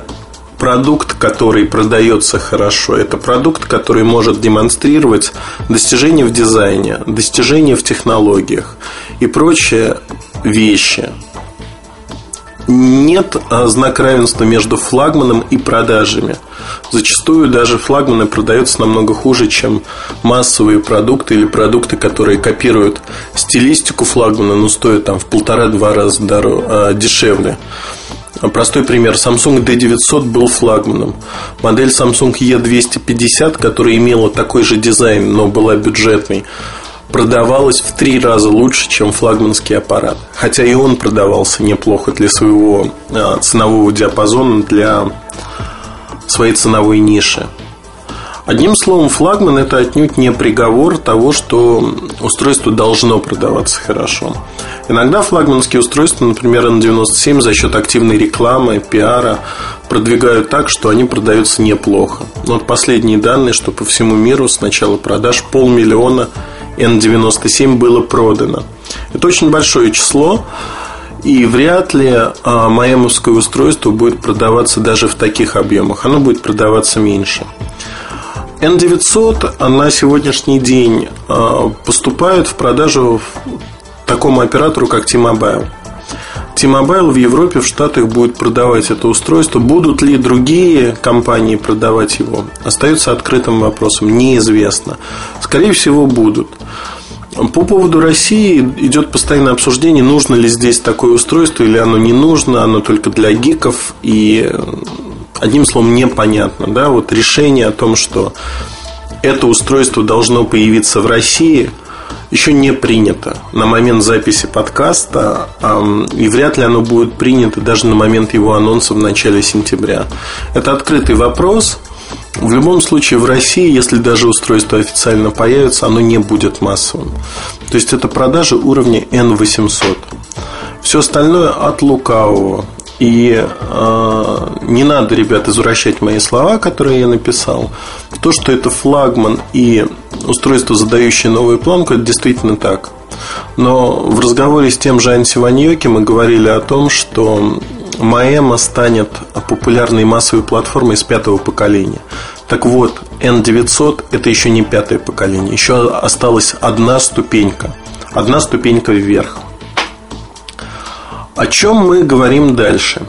продукт, который продается хорошо. Это продукт, который может демонстрировать достижения в дизайне, достижения в технологиях и прочие вещи нет а, знака равенства между флагманом и продажами. Зачастую даже флагманы продаются намного хуже, чем массовые продукты или продукты, которые копируют стилистику флагмана, но стоят там в полтора-два раза дороже, дешевле. Простой пример. Samsung D900 был флагманом. Модель Samsung E250, которая имела такой же дизайн, но была бюджетной, продавалась в три раза лучше, чем флагманский аппарат. Хотя и он продавался неплохо для своего а, ценового диапазона, для своей ценовой ниши. Одним словом, флагман это отнюдь не приговор того, что устройство должно продаваться хорошо. Иногда флагманские устройства, например, N97, за счет активной рекламы, пиара, продвигают так, что они продаются неплохо. Вот последние данные, что по всему миру с начала продаж полмиллиона N97 было продано. Это очень большое число, и вряд ли а, маэмовское устройство будет продаваться даже в таких объемах. Оно будет продаваться меньше. N900 на сегодняшний день а, поступает в продажу такому оператору, как T-Mobile. T-Mobile в Европе, в Штатах будет продавать это устройство. Будут ли другие компании продавать его? Остается открытым вопросом. Неизвестно. Скорее всего, будут. По поводу России идет постоянное обсуждение, нужно ли здесь такое устройство или оно не нужно, оно только для гиков и одним словом непонятно. Да? Вот решение о том, что это устройство должно появиться в России, еще не принято на момент записи подкаста, и вряд ли оно будет принято даже на момент его анонса в начале сентября. Это открытый вопрос. В любом случае в России, если даже устройство официально появится, оно не будет массовым. То есть это продажи уровня N800. Все остальное от лукавого. И э, не надо, ребят, извращать мои слова, которые я написал. То, что это флагман и устройство, задающее новую планку, это действительно так. Но в разговоре с тем же Анси Ваньоки мы говорили о том, что Маэма станет популярной массовой платформой с пятого поколения. Так вот, N900 это еще не пятое поколение, еще осталась одна ступенька, одна ступенька вверх. О чем мы говорим дальше?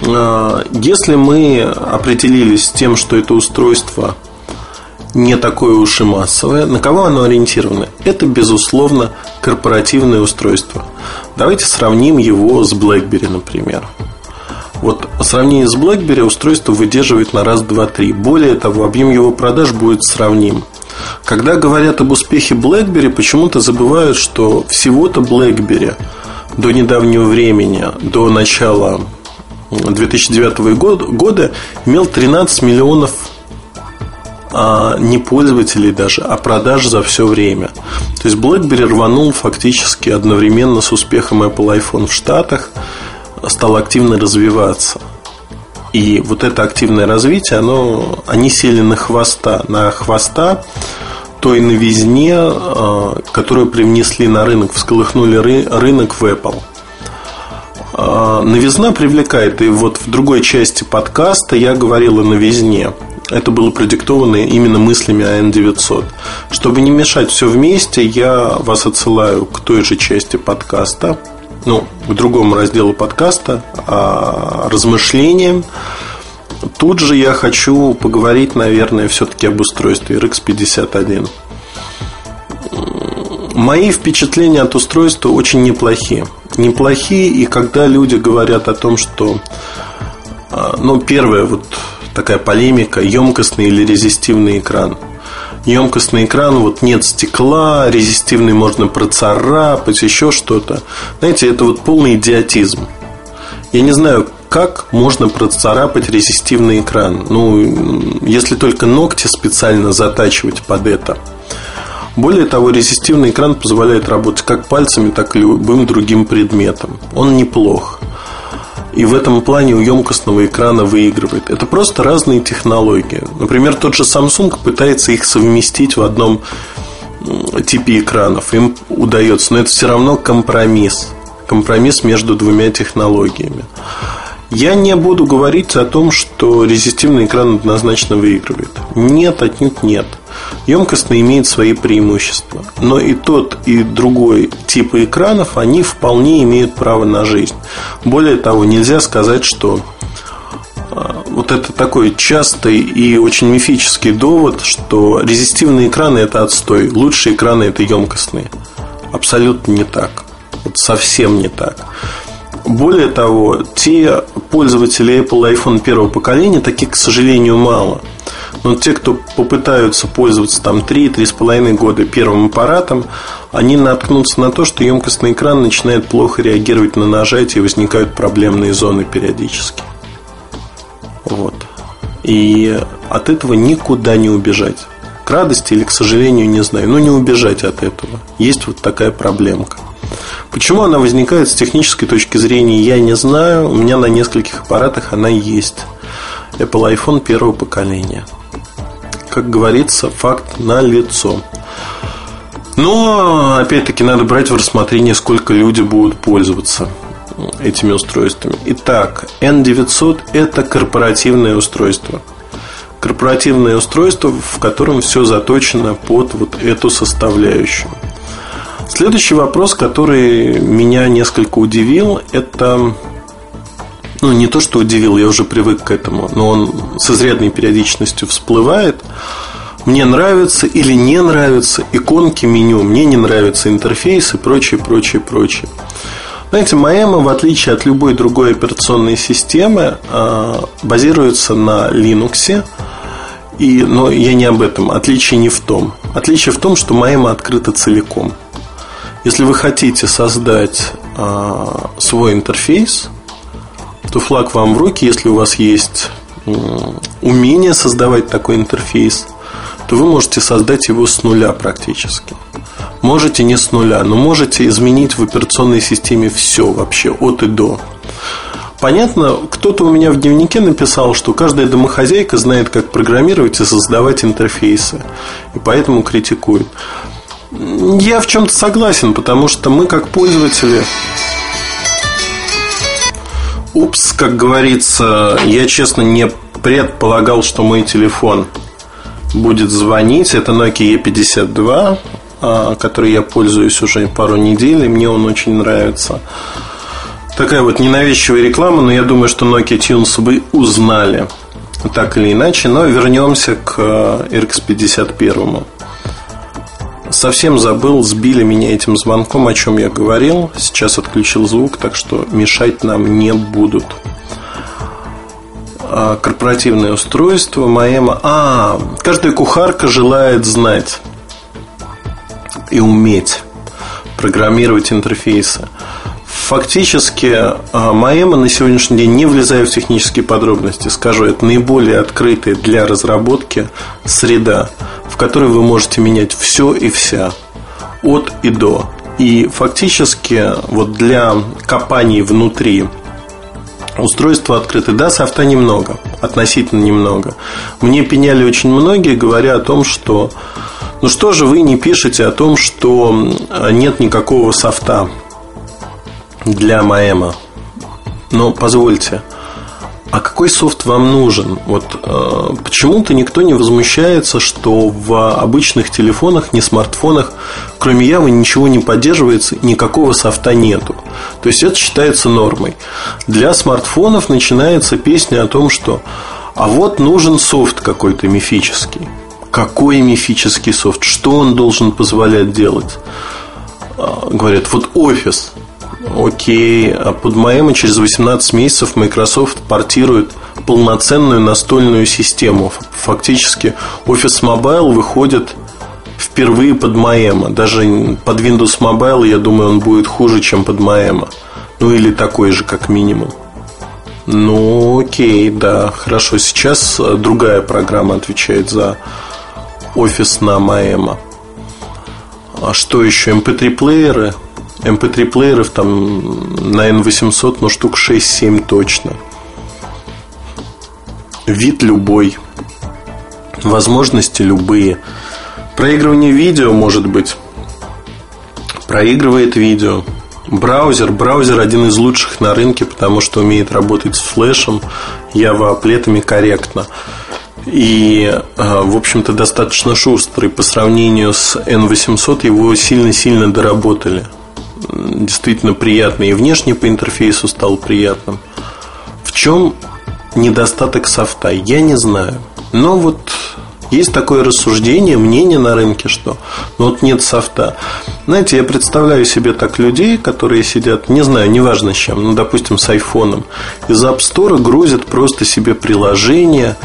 А, если мы определились с тем, что это устройство не такое уж и массовое, на кого оно ориентировано? Это, безусловно, корпоративное устройство. Давайте сравним его с BlackBerry, например. Вот по сравнению с BlackBerry устройство выдерживает на раз, два, три. Более того, объем его продаж будет сравним. Когда говорят об успехе BlackBerry, почему-то забывают, что всего-то BlackBerry до недавнего времени, до начала 2009 года, имел 13 миллионов а не пользователей даже, а продаж за все время. То есть BlackBerry рванул фактически одновременно с успехом Apple iPhone в Штатах стал активно развиваться. И вот это активное развитие, оно, они сели на хвоста, на хвоста той новизне, а, которую привнесли на рынок, всколыхнули рынок в Apple. А, новизна привлекает, и вот в другой части подкаста я говорил о новизне. Это было продиктовано именно мыслями о N900. Чтобы не мешать все вместе, я вас отсылаю к той же части подкаста, ну, к другому разделу подкаста, а, размышлениям. Тут же я хочу поговорить, наверное, все-таки об устройстве RX 51. Мои впечатления от устройства очень неплохие. Неплохие, и когда люди говорят о том, что а, ну, первое, вот такая полемика, емкостный или резистивный экран – емкостный экран, вот нет стекла, резистивный можно процарапать, еще что-то. Знаете, это вот полный идиотизм. Я не знаю, как можно процарапать резистивный экран. Ну, если только ногти специально затачивать под это. Более того, резистивный экран позволяет работать как пальцами, так и любым другим предметом. Он неплох и в этом плане у емкостного экрана выигрывает. Это просто разные технологии. Например, тот же Samsung пытается их совместить в одном типе экранов. Им удается, но это все равно компромисс. Компромисс между двумя технологиями. Я не буду говорить о том, что резистивный экран однозначно выигрывает. Нет, отнюдь нет. Емкостный имеет свои преимущества. Но и тот, и другой типы экранов, они вполне имеют право на жизнь. Более того, нельзя сказать, что а, вот это такой частый и очень мифический довод, что резистивные экраны это отстой, лучшие экраны это емкостные. Абсолютно не так. Вот совсем не так. Более того, те пользователи Apple iPhone первого поколения, таких, к сожалению, мало – но те, кто попытаются пользоваться там 3-3,5 года первым аппаратом, они наткнутся на то, что емкостный экран начинает плохо реагировать на нажатие возникают проблемные зоны периодически. Вот. И от этого никуда не убежать. К радости или к сожалению, не знаю. Но не убежать от этого. Есть вот такая проблемка. Почему она возникает с технической точки зрения, я не знаю. У меня на нескольких аппаратах она есть. Apple iPhone первого поколения как говорится, факт на лицо. Но, опять-таки, надо брать в рассмотрение, сколько люди будут пользоваться этими устройствами. Итак, N900 – это корпоративное устройство. Корпоративное устройство, в котором все заточено под вот эту составляющую. Следующий вопрос, который меня несколько удивил, это ну, не то, что удивил, я уже привык к этому, но он с изрядной периодичностью всплывает. Мне нравятся или не нравятся иконки меню, мне не нравится интерфейс и прочее, прочее, прочее. Знаете, Маэма, в отличие от любой другой операционной системы, а, базируется на Linux. И, но я не об этом. Отличие не в том. Отличие в том, что Маэма открыта целиком. Если вы хотите создать а, свой интерфейс, то флаг вам в руки, если у вас есть умение создавать такой интерфейс, то вы можете создать его с нуля практически. Можете не с нуля, но можете изменить в операционной системе все вообще от и до. Понятно, кто-то у меня в дневнике написал, что каждая домохозяйка знает, как программировать и создавать интерфейсы, и поэтому критикует. Я в чем-то согласен, потому что мы как пользователи Упс, как говорится, я честно не предполагал, что мой телефон будет звонить. Это Nokia E52, а, который я пользуюсь уже пару недель, и мне он очень нравится. Такая вот ненавязчивая реклама, но я думаю, что Nokia Tunes вы узнали так или иначе. Но вернемся к э, RX51. Совсем забыл, сбили меня этим звонком, о чем я говорил. Сейчас отключил звук, так что мешать нам не будут. А, корпоративное устройство, Маэма. А, каждая кухарка желает знать и уметь программировать интерфейсы. Фактически, Маэма на сегодняшний день, не влезая в технические подробности, скажу, это наиболее открытая для разработки среда, в которой вы можете менять все и вся, от и до. И фактически вот для компаний внутри устройства открыты. Да, софта немного, относительно немного. Мне пеняли очень многие, говоря о том, что ну что же вы не пишете о том, что нет никакого софта для Маэма. Но позвольте, а какой софт вам нужен? Вот э, почему-то никто не возмущается, что в обычных телефонах, не смартфонах, кроме Явы, ничего не поддерживается, никакого софта нету. То есть это считается нормой. Для смартфонов начинается песня о том, что а вот нужен софт какой-то мифический. Какой мифический софт? Что он должен позволять делать? Э, говорят, вот офис – Окей, а под Маэмо через 18 месяцев Microsoft портирует полноценную настольную систему. Фактически Office Mobile выходит впервые под Маэмо. Даже под Windows Mobile, я думаю, он будет хуже, чем под Маэмо. Ну или такой же, как минимум. Ну, окей, да, хорошо. Сейчас э, другая программа отвечает за офис на Маэмо. А что еще? MP3-плееры? MP3-плееров там на N800, ну, штук 6-7 точно. Вид любой. Возможности любые. Проигрывание видео может быть. Проигрывает видео. Браузер. Браузер один из лучших на рынке, потому что умеет работать с флешем, Java аплетами корректно. И, а, в общем-то, достаточно шустрый. По сравнению с N800 его сильно-сильно доработали действительно приятный и внешне по интерфейсу стал приятным. В чем недостаток софта? Я не знаю. Но вот есть такое рассуждение, мнение на рынке, что ну вот нет софта. Знаете, я представляю себе так людей, которые сидят, не знаю, неважно с чем, ну, допустим, с айфоном, из App Store грузят просто себе приложение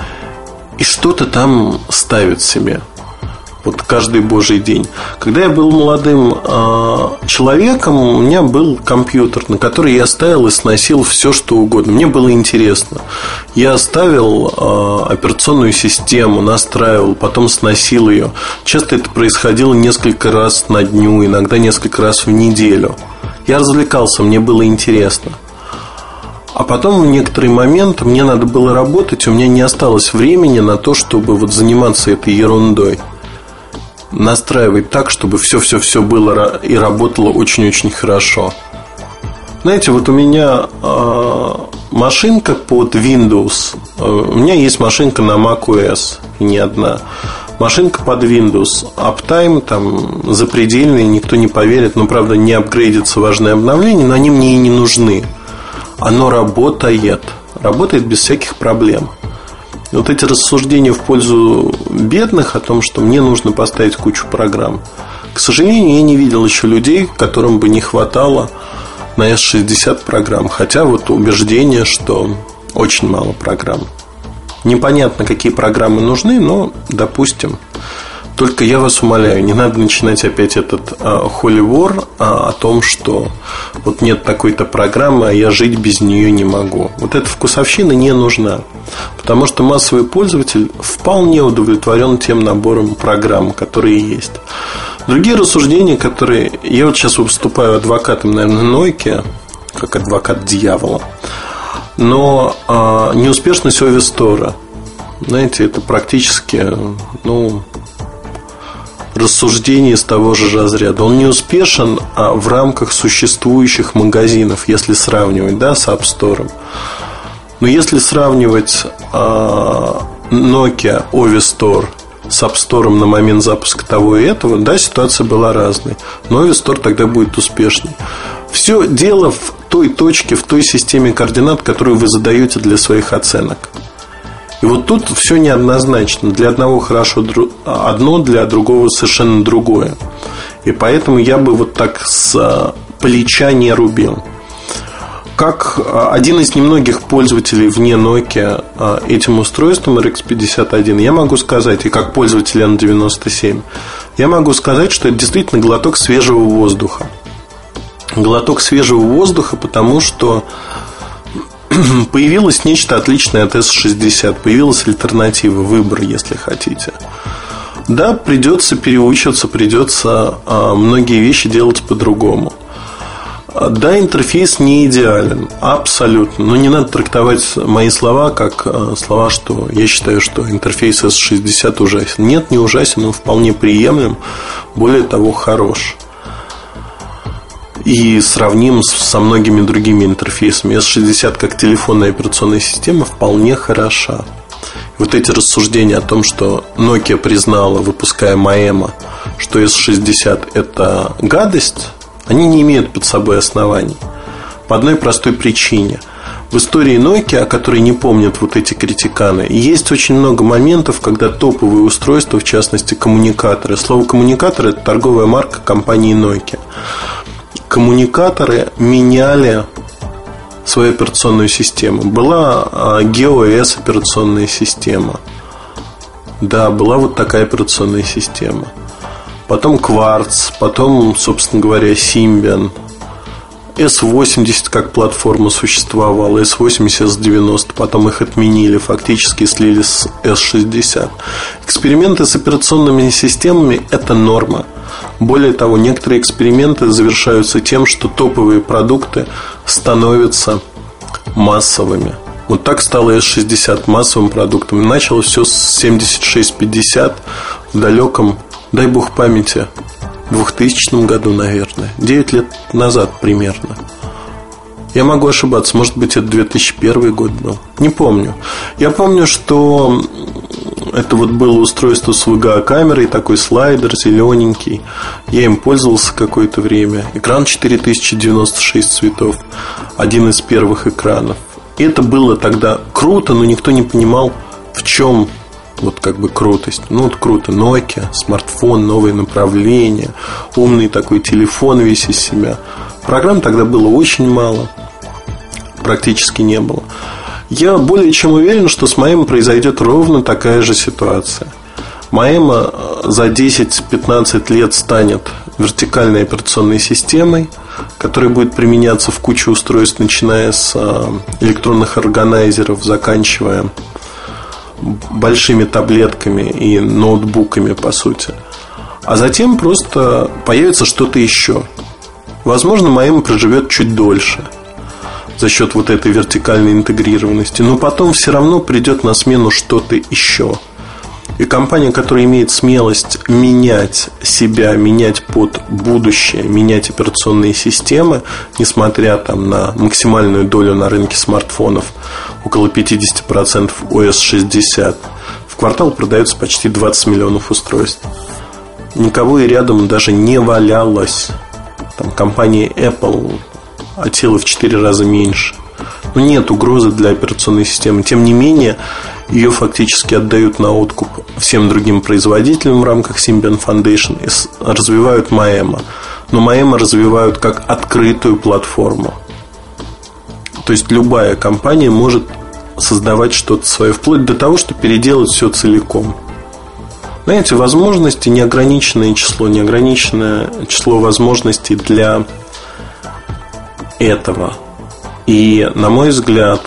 и что-то там ставят себе вот каждый божий день. Когда я был молодым э, человеком, у меня был компьютер, на который я ставил и сносил все, что угодно. Мне было интересно. Я ставил э, операционную систему, настраивал, потом сносил ее. Часто это происходило несколько раз на дню, иногда несколько раз в неделю. Я развлекался, мне было интересно. А потом в некоторый момент мне надо было работать, у меня не осталось времени на то, чтобы вот заниматься этой ерундой настраивать так, чтобы все-все-все было и работало очень-очень хорошо. Знаете, вот у меня э, машинка под Windows. Э, у меня есть машинка на macOS, и не одна. Машинка под Windows. Uptime там запредельный, никто не поверит. Но, правда, не апгрейдится важное обновление, но они мне и не нужны. Оно работает. Работает без всяких проблем вот эти рассуждения в пользу бедных о том, что мне нужно поставить кучу программ, к сожалению, я не видел еще людей, которым бы не хватало на S60 программ. Хотя вот убеждение, что очень мало программ. Непонятно, какие программы нужны, но, допустим, только я вас умоляю, не надо начинать опять этот holy war э, о том, что вот нет такой-то программы, а я жить без нее не могу. Вот эта вкусовщина не нужна. Потому что массовый пользователь вполне удовлетворен тем набором программ, которые есть. Другие рассуждения, которые... Я вот сейчас выступаю адвокатом, наверное, Нойки, как адвокат дьявола. Но э, неуспешность Овистора, знаете, это практически, ну, рассуждение из того же разряда. Он не успешен а в рамках существующих магазинов, если сравнивать да, с App Store. Но если сравнивать а, Nokia Ovi Store с App Store на момент запуска того и этого, да, ситуация была разной. Но Ovi Store тогда будет успешней. Все дело в той точке, в той системе координат, которую вы задаете для своих оценок. И вот тут все неоднозначно. Для одного хорошо одно, для другого совершенно другое. И поэтому я бы вот так с а, плеча не рубил. Как а, один из немногих пользователей вне Nokia а, этим устройством RX51, я могу сказать, и как пользователь N97, я могу сказать, что это действительно глоток свежего воздуха. Глоток свежего воздуха, потому что появилось нечто отличное от S60, появилась альтернатива, выбор, если хотите. Да, придется переучиваться, придется а, многие вещи делать по-другому. Да, интерфейс не идеален, абсолютно. Но не надо трактовать мои слова как а, слова, что я считаю, что интерфейс S60 ужасен. Нет, не ужасен, он вполне приемлем, более того, хорош и сравним со многими другими интерфейсами. S60 как телефонная операционная система вполне хороша. Вот эти рассуждения о том, что Nokia признала, выпуская Маэма, что S60 это гадость, они не имеют под собой оснований. По одной простой причине. В истории Nokia, о которой не помнят вот эти критиканы, есть очень много моментов, когда топовые устройства, в частности коммуникаторы, слово коммуникатор это торговая марка компании Nokia коммуникаторы меняли свою операционную систему. Была а, GeoS операционная система. Да, была вот такая операционная система. Потом Quartz, потом, собственно говоря, Symbian. S80 как платформа существовала, S80, S90, потом их отменили, фактически слили с S60. Эксперименты с операционными системами – это норма – более того, некоторые эксперименты завершаются тем, что топовые продукты становятся массовыми. Вот так стало S60 массовым продуктом. Началось все с 7650 в далеком, дай бог памяти, 2000 году, наверное. 9 лет назад примерно. Я могу ошибаться, может быть, это 2001 год был. Не помню. Я помню, что это вот было устройство с VGA-камерой, такой слайдер зелененький. Я им пользовался какое-то время. Экран 4096 цветов. Один из первых экранов. И это было тогда круто, но никто не понимал, в чем вот как бы крутость. Ну, вот круто. Nokia, смартфон, новое направление, умный такой телефон весь из себя. Программ тогда было очень мало. Практически не было. Я более чем уверен, что с Маэм произойдет ровно такая же ситуация. Маэма за 10-15 лет станет вертикальной операционной системой, которая будет применяться в куче устройств, начиная с э, электронных органайзеров, заканчивая большими таблетками и ноутбуками, по сути. А затем просто появится что-то еще. Возможно, Маэма проживет чуть дольше – за счет вот этой вертикальной интегрированности. Но потом все равно придет на смену что-то еще. И компания, которая имеет смелость менять себя, менять под будущее, менять операционные системы, несмотря там, на максимальную долю на рынке смартфонов, около 50% OS 60, в квартал продается почти 20 миллионов устройств. Никого и рядом даже не валялось. Там компания Apple а тело в 4 раза меньше. Но нет угрозы для операционной системы. Тем не менее, ее фактически отдают на откуп всем другим производителям в рамках Symbian Foundation и развивают Маэма. Но Маэма развивают как открытую платформу. То есть любая компания может создавать что-то свое, вплоть до того, что переделать все целиком. Знаете, возможности, неограниченное число, неограниченное число возможностей для этого. И, на мой взгляд,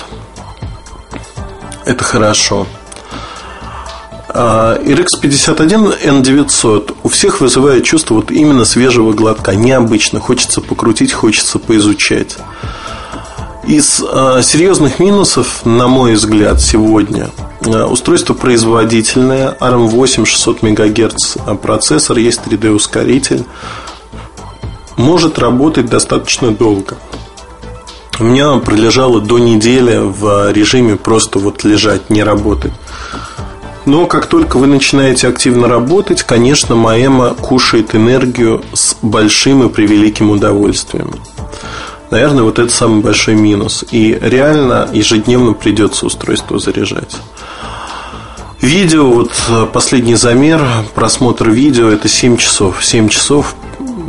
это хорошо. А, RX51 N900 у всех вызывает чувство вот именно свежего глотка, необычно, хочется покрутить, хочется поизучать. Из э, серьезных минусов, на мой взгляд, сегодня Устройство производительное, ARM8 600 МГц процессор, есть 3D-ускоритель. Может работать достаточно долго. У меня пролежало до недели в режиме просто вот лежать, не работать. Но как только вы начинаете активно работать, конечно, Маэма кушает энергию с большим и превеликим удовольствием. Наверное, вот это самый большой минус. И реально ежедневно придется устройство заряжать. Видео, вот последний замер, просмотр видео это 7 часов. 7 часов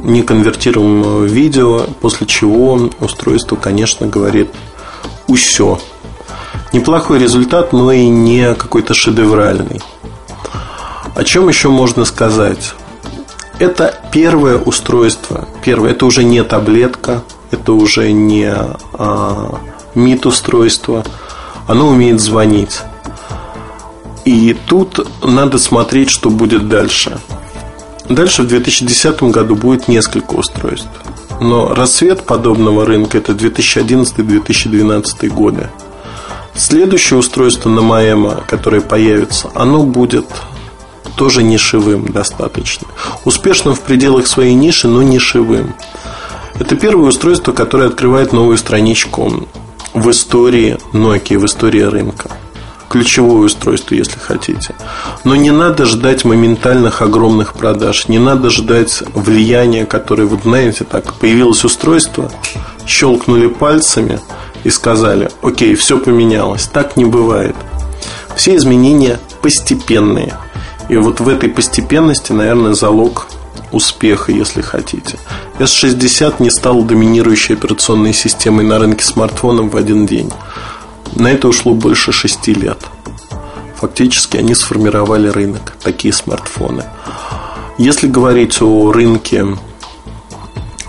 неконвертируемого видео, после чего устройство, конечно, говорит «усё». Неплохой результат, но и не какой-то шедевральный. О чем еще можно сказать? Это первое устройство. Первое, это уже не таблетка, это уже не а, МИД-устройство. Оно умеет звонить. И тут надо смотреть, что будет дальше. Дальше в 2010 году будет несколько устройств. Но рассвет подобного рынка это 2011-2012 годы. Следующее устройство на Маэма, которое появится, оно будет тоже нишевым достаточно. Успешным в пределах своей ниши, но нишевым. Это первое устройство, которое открывает новую страничку в истории Nokia, в истории рынка ключевое устройство, если хотите. Но не надо ждать моментальных огромных продаж. Не надо ждать влияния, которое, вот знаете, так, появилось устройство, щелкнули пальцами и сказали, окей, все поменялось. Так не бывает. Все изменения постепенные. И вот в этой постепенности, наверное, залог успеха, если хотите. S60 не стал доминирующей операционной системой на рынке смартфонов в один день. На это ушло больше шести лет. Фактически они сформировали рынок, такие смартфоны. Если говорить о рынке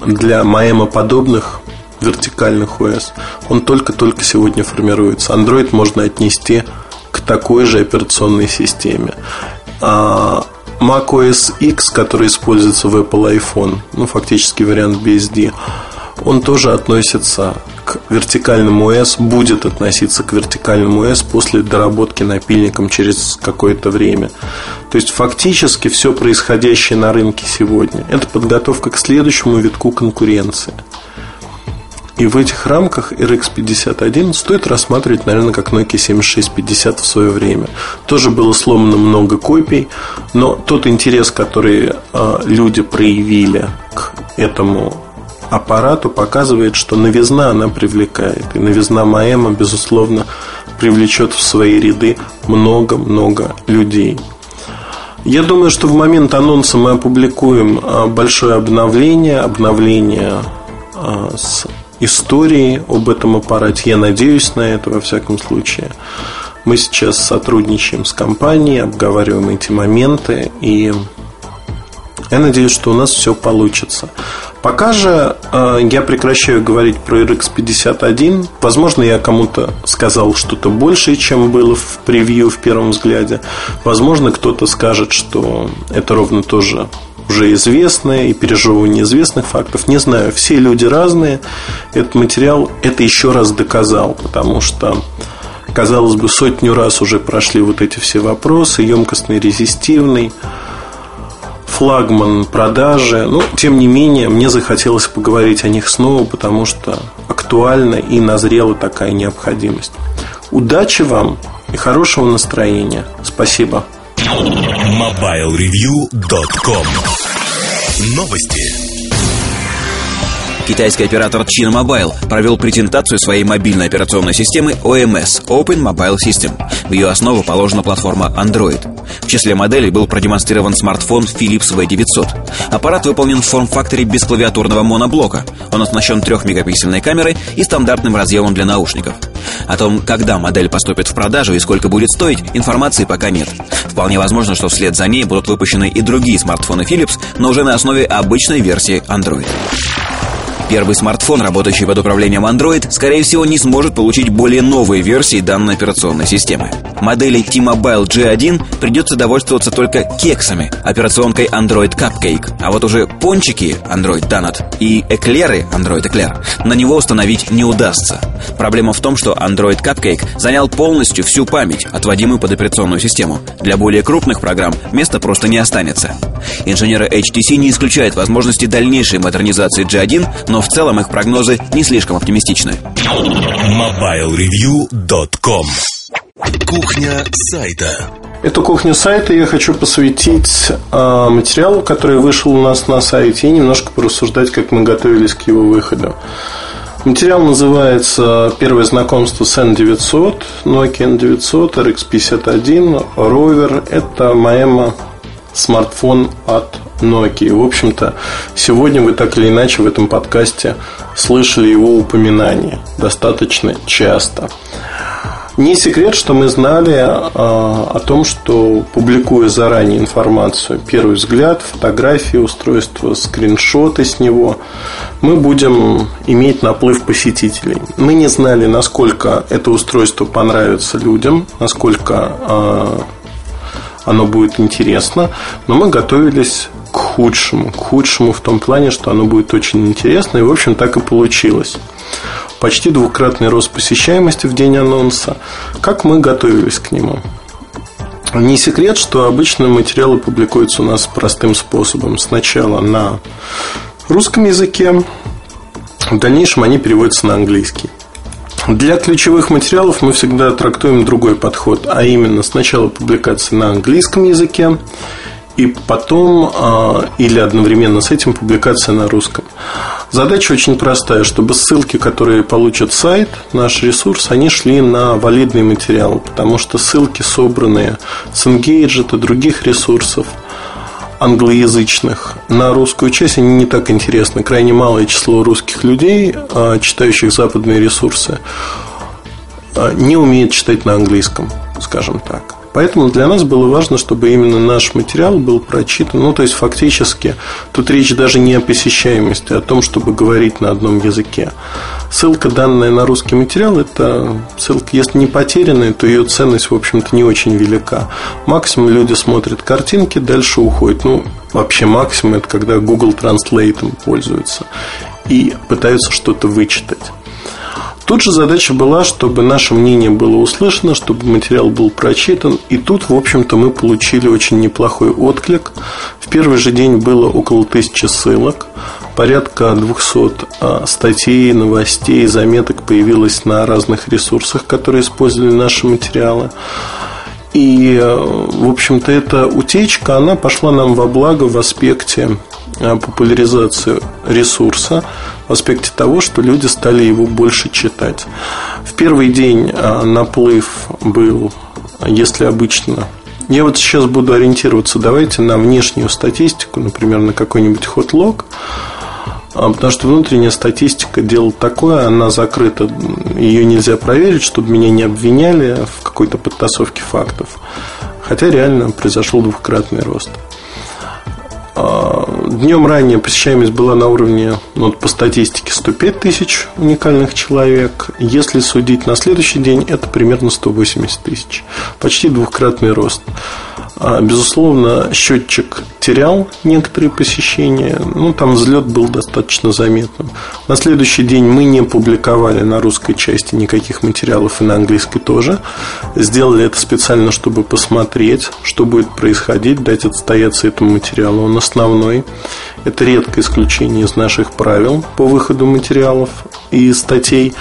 для Маэма подобных вертикальных ОС, он только-только сегодня формируется. Android можно отнести к такой же операционной системе. А Mac OS X, который используется в Apple iPhone, ну, фактически вариант BSD, он тоже относится к вертикальному ОС, будет относиться к вертикальному ОС после доработки напильником через какое-то время. То есть фактически все происходящее на рынке сегодня – это подготовка к следующему витку конкуренции. И в этих рамках RX 51 стоит рассматривать, наверное, как Nokia 7650 в свое время. Тоже было сломано много копий, но тот интерес, который э, люди проявили к этому аппарату показывает, что новизна она привлекает. И новизна Маэма, безусловно, привлечет в свои ряды много-много людей. Я думаю, что в момент анонса мы опубликуем а, большое обновление, обновление а, с историей об этом аппарате. Я надеюсь на это во всяком случае. Мы сейчас сотрудничаем с компанией, обговариваем эти моменты и я надеюсь, что у нас все получится. Пока же э, я прекращаю говорить про RX 51. Возможно, я кому-то сказал что-то большее, чем было в превью в первом взгляде. Возможно, кто-то скажет, что это ровно тоже уже известное и пережевывание известных фактов. Не знаю, все люди разные. Этот материал это еще раз доказал, потому что казалось бы, сотню раз уже прошли вот эти все вопросы, емкостный, резистивный флагман продажи. Но, тем не менее, мне захотелось поговорить о них снова, потому что актуальна и назрела такая необходимость. Удачи вам и хорошего настроения. Спасибо. MobileReview.com Новости. Китайский оператор China Mobile провел презентацию своей мобильной операционной системы OMS – Open Mobile System. В ее основу положена платформа Android. В числе моделей был продемонстрирован смартфон Philips V900. Аппарат выполнен в форм-факторе без клавиатурного моноблока. Он оснащен 3-мегапиксельной камерой и стандартным разъемом для наушников. О том, когда модель поступит в продажу и сколько будет стоить, информации пока нет. Вполне возможно, что вслед за ней будут выпущены и другие смартфоны Philips, но уже на основе обычной версии Android. Первый смартфон, работающий под управлением Android, скорее всего, не сможет получить более новые версии данной операционной системы. Модели T-Mobile G1 придется довольствоваться только кексами, операционкой Android Cupcake, а вот уже пончики Android Donut и эклеры Android Eclair на него установить не удастся. Проблема в том, что Android Cupcake занял полностью всю память, отводимую под операционную систему. Для более крупных программ места просто не останется. Инженеры HTC не исключают возможности дальнейшей модернизации G1, но в целом их прогнозы не слишком оптимистичны. MobileReview.com Кухня сайта Эту кухню сайта я хочу посвятить э, материалу, который вышел у нас на сайте, и немножко порассуждать, как мы готовились к его выходу. Материал называется «Первое знакомство с N900», Nokia N900, RX51, Rover. Это моема смартфон от Nokia. В общем-то, сегодня вы так или иначе в этом подкасте слышали его упоминание достаточно часто. Не секрет, что мы знали а, о том, что публикуя заранее информацию, первый взгляд, фотографии устройства, скриншоты с него, мы будем иметь наплыв посетителей. Мы не знали, насколько это устройство понравится людям, насколько а, оно будет интересно, но мы готовились к худшему. К худшему в том плане, что оно будет очень интересно, и, в общем, так и получилось почти двукратный рост посещаемости в день анонса. Как мы готовились к нему? Не секрет, что обычно материалы публикуются у нас простым способом. Сначала на русском языке, в дальнейшем они переводятся на английский. Для ключевых материалов мы всегда трактуем другой подход, а именно сначала публикация на английском языке, и потом а, или одновременно с этим публикация на русском. Задача очень простая, чтобы ссылки, которые получат сайт, наш ресурс, они шли на валидный материал, потому что ссылки, собранные с Engaged и других ресурсов, англоязычных на русскую часть, они не так интересны. Крайне малое число русских людей, а, читающих западные ресурсы, а, не умеет читать на английском, скажем так. Поэтому для нас было важно, чтобы именно наш материал был прочитан. Ну, то есть, фактически, тут речь даже не о посещаемости, а о том, чтобы говорить на одном языке. Ссылка, данная на русский материал, это ссылка, если не потерянная, то ее ценность, в общем-то, не очень велика. Максимум люди смотрят картинки, дальше уходят. Ну, вообще максимум это когда Google Translate пользуются и пытаются что-то вычитать. Тут же задача была, чтобы наше мнение было услышано, чтобы материал был прочитан. И тут, в общем-то, мы получили очень неплохой отклик. В первый же день было около тысячи ссылок. Порядка 200 а, статей, новостей, заметок появилось на разных ресурсах, которые использовали наши материалы. И, э, в общем-то, эта утечка, она пошла нам во благо в аспекте э, популяризации ресурса, в аспекте того, что люди стали его больше читать. В первый день э, наплыв был, если обычно я вот сейчас буду ориентироваться, давайте на внешнюю статистику, например, на какой-нибудь хотлог. А, потому что внутренняя статистика дело такое, она закрыта, ее нельзя проверить, чтобы меня не обвиняли в какой-то подтасовке фактов. Хотя реально произошел двукратный рост. А, Днем ранее посещаемость была на уровне, ну, по статистике, 105 тысяч уникальных человек. Если судить на следующий день, это примерно 180 тысяч. Почти двукратный рост. А, безусловно, счетчик терял некоторые посещения, ну, там взлет был достаточно заметным. На следующий день мы не публиковали на русской части никаких материалов и на английской тоже. Сделали это специально, чтобы посмотреть, что будет происходить, дать отстояться этому материалу. Он основной. Это редкое исключение из наших правил по выходу материалов и статей.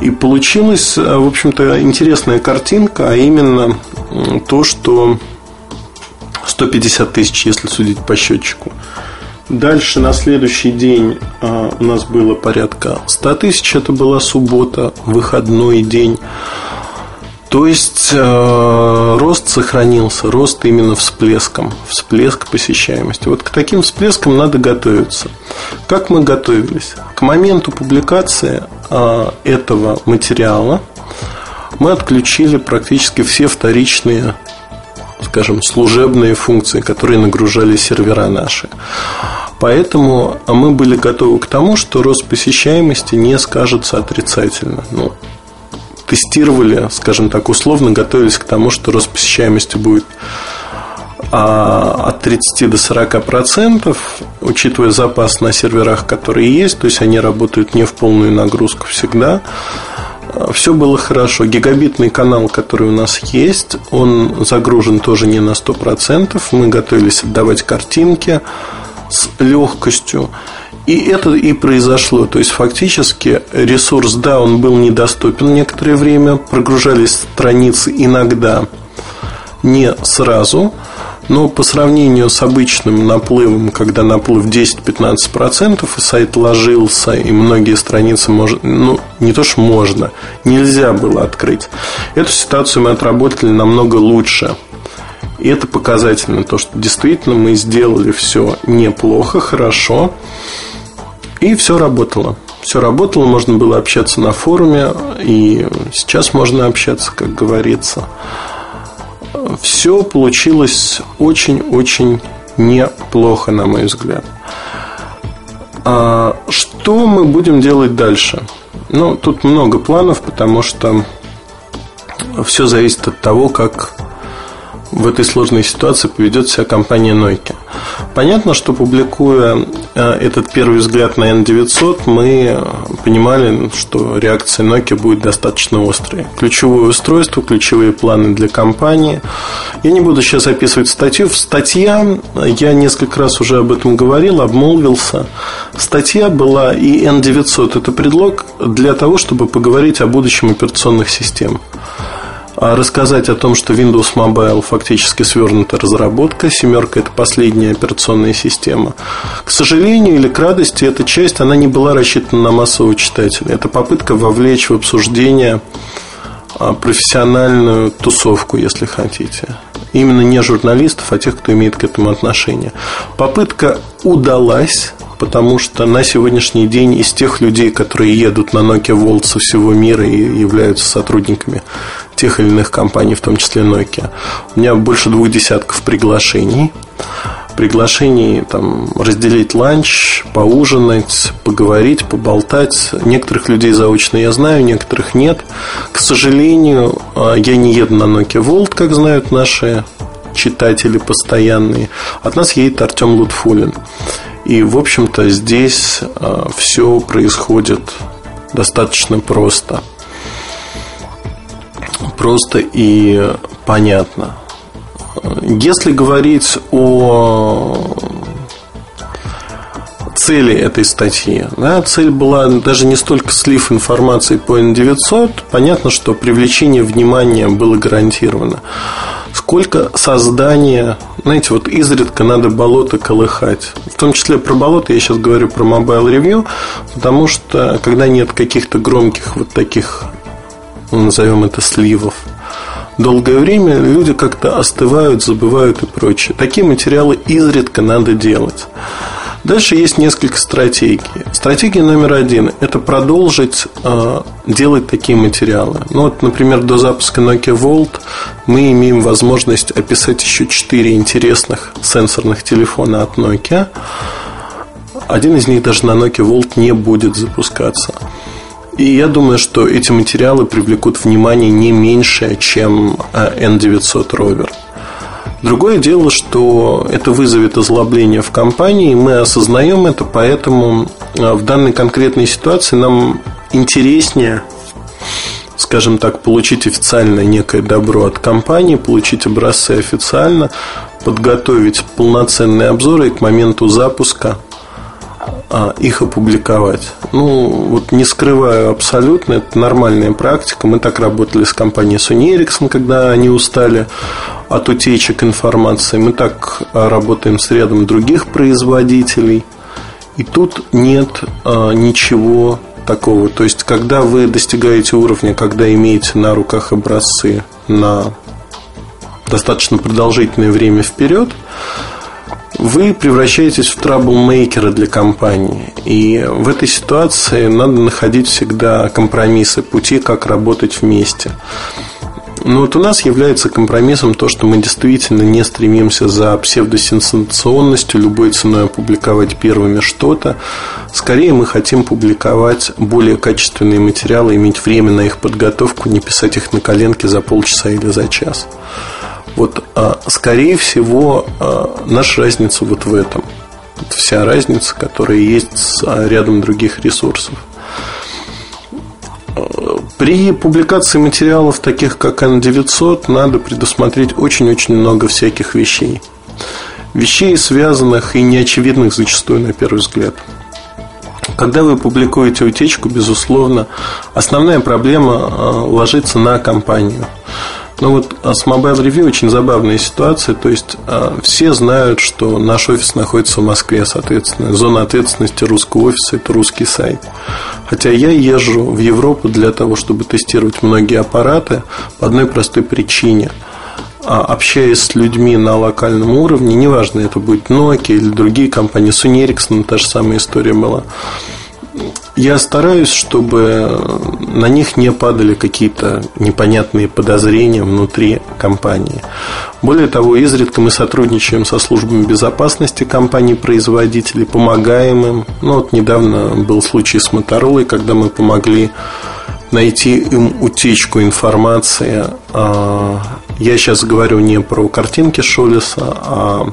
И получилась, в общем-то, интересная картинка, а именно то, что 150 тысяч, если судить по счетчику. Дальше на следующий день а, у нас было порядка 100 тысяч. Это была суббота, выходной день. То есть э, рост сохранился, рост именно всплеском, всплеск посещаемости. Вот к таким всплескам надо готовиться. Как мы готовились? К моменту публикации э, этого материала мы отключили практически все вторичные скажем, служебные функции, которые нагружали сервера наши. Поэтому мы были готовы к тому, что рост посещаемости не скажется отрицательно. Ну, тестировали, скажем так, условно готовились к тому, что рост посещаемости будет а от 30 до 40 процентов, учитывая запас на серверах, которые есть, то есть они работают не в полную нагрузку всегда, все было хорошо. Гигабитный канал, который у нас есть, он загружен тоже не на 100%. Мы готовились отдавать картинки с легкостью. И это и произошло. То есть, фактически, ресурс, да, он был недоступен некоторое время. Прогружались страницы иногда не сразу. Но по сравнению с обычным наплывом, когда наплыв 10-15%, и сайт ложился, и многие страницы можно, ну, не то что можно, нельзя было открыть. Эту ситуацию мы отработали намного лучше. И это показательно, то, что действительно мы сделали все неплохо, хорошо, и все работало. Все работало, можно было общаться на форуме, и сейчас можно общаться, как говорится все получилось очень-очень неплохо, на мой взгляд. А что мы будем делать дальше? Ну, тут много планов, потому что все зависит от того, как в этой сложной ситуации поведет себя компания Nokia. Понятно, что публикуя э, этот первый взгляд на N900, мы понимали, что реакция Nokia будет достаточно острой. Ключевое устройство, ключевые планы для компании. Я не буду сейчас описывать статью. В статье, я несколько раз уже об этом говорил, обмолвился. Статья была и N900 – это предлог для того, чтобы поговорить о будущем операционных систем. А рассказать о том, что Windows Mobile фактически свернута разработка. Семерка – это последняя операционная система. К сожалению или к радости, эта часть она не была рассчитана на массового читателя. Это попытка вовлечь в обсуждение а, профессиональную тусовку, если хотите. Именно не журналистов, а тех, кто имеет к этому отношение. Попытка удалась, потому что на сегодняшний день из тех людей, которые едут на Nokia Volt со всего мира и являются сотрудниками тех или иных компаний, в том числе Nokia. У меня больше двух десятков приглашений. Приглашений там, разделить ланч, поужинать, поговорить, поболтать. Некоторых людей заочно я знаю, некоторых нет. К сожалению, а, я не еду на Nokia Volt, как знают наши читатели постоянные. От нас едет Артем Лутфулин. И, в общем-то, здесь а, все происходит достаточно просто просто и понятно. Если говорить о цели этой статьи. Да, цель была даже не столько слив информации по N900, понятно, что привлечение внимания было гарантировано, сколько создание, знаете, вот изредка надо болото колыхать. В том числе про болото я сейчас говорю про Mobile Review, потому что когда нет каких-то громких вот таких ну, назовем это сливов, долгое время люди как-то остывают, забывают и прочее. Такие материалы изредка надо делать. Дальше есть несколько стратегий. Стратегия номер один – это продолжить э, делать такие материалы. Ну вот, например, до запуска Nokia Volt мы имеем возможность описать еще четыре интересных сенсорных телефона от Nokia. Один из них даже на Nokia Volt не будет запускаться. И я думаю, что эти материалы привлекут внимание не меньше, чем N900 э, Rover. Другое дело, что это вызовет озлобление в компании, мы осознаем это, поэтому э, в данной конкретной ситуации нам интереснее, скажем так, получить официальное некое добро от компании, получить образцы официально, подготовить полноценные обзоры и к моменту запуска их опубликовать. Ну, вот не скрываю абсолютно, это нормальная практика. Мы так работали с компанией Sony Ericsson, когда они устали от утечек информации. Мы так а, работаем с рядом других производителей. И тут нет а, ничего такого. То есть, когда вы достигаете уровня, когда имеете на руках образцы на достаточно продолжительное время вперед, вы превращаетесь в траблмейкера для компании. И в этой ситуации надо находить всегда компромиссы, пути, как работать вместе. Ну вот у нас является компромиссом то, что мы действительно не стремимся за псевдосенсационностью любой ценой опубликовать первыми что-то. Скорее мы хотим публиковать более качественные материалы, иметь время на их подготовку, не писать их на коленке за полчаса или за час. Вот, а, скорее всего, а, наша разница вот в этом. Вот вся разница, которая есть с а, рядом других ресурсов. При публикации материалов, таких как N900, надо предусмотреть очень-очень много всяких вещей. Вещей, связанных и неочевидных зачастую на первый взгляд. Когда вы публикуете утечку, безусловно, основная проблема ложится на компанию – ну вот а с Mobile Review очень забавная ситуация. То есть а, все знают, что наш офис находится в Москве, соответственно. Зона ответственности русского офиса – это русский сайт. Хотя я езжу в Европу для того, чтобы тестировать многие аппараты по одной простой причине – общаясь с людьми на локальном уровне, неважно, это будет Nokia или другие компании, Sony Ericsson, та же самая история была, я стараюсь, чтобы на них не падали какие-то непонятные подозрения внутри компании. Более того, изредка мы сотрудничаем со службами безопасности компаний-производителей, помогаем им. Ну, вот недавно был случай с Моторолой, когда мы помогли найти им утечку информации. А, я сейчас говорю не про картинки Шолеса, а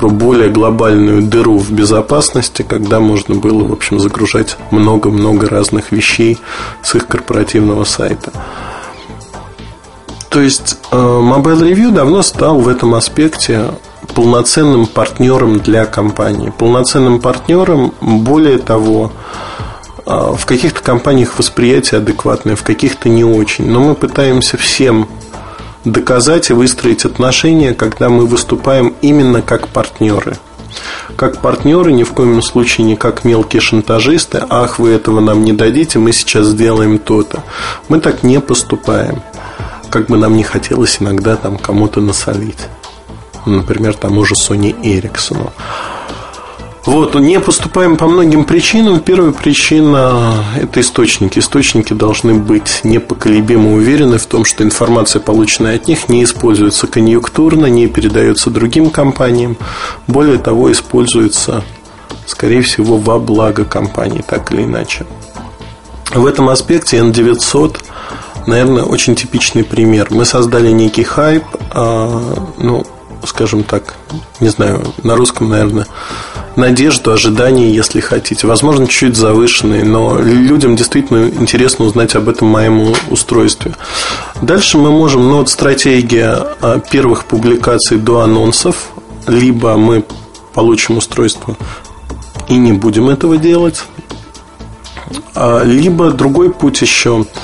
про более глобальную дыру в безопасности, когда можно было, в общем, загружать много-много разных вещей с их корпоративного сайта. То есть э, Mobile Review давно стал в этом аспекте полноценным партнером для компании. Полноценным партнером, более того, э, в каких-то компаниях восприятие адекватное, в каких-то не очень. Но мы пытаемся всем доказать и выстроить отношения, когда мы выступаем именно как партнеры. Как партнеры, ни в коем случае не как мелкие шантажисты. Ах, вы этого нам не дадите, мы сейчас сделаем то-то. Мы так не поступаем. Как бы нам не хотелось иногда там кому-то насолить. Например, тому же Sony Эриксону. Вот, не поступаем по многим причинам. Первая причина – это источники. Источники должны быть непоколебимо уверены в том, что информация, полученная от них, не используется конъюнктурно, не передается другим компаниям. Более того, используется, скорее всего, во благо компании, так или иначе. В этом аспекте N900 наверное, очень типичный пример. Мы создали некий хайп, а, ну, скажем так, не знаю, на русском, наверное, надежду, ожидания, если хотите. Возможно, чуть завышенные, но людям действительно интересно узнать об этом моем устройстве. Дальше мы можем, ну вот стратегия а, первых публикаций до анонсов, либо мы получим устройство и не будем этого делать, а, либо другой путь еще –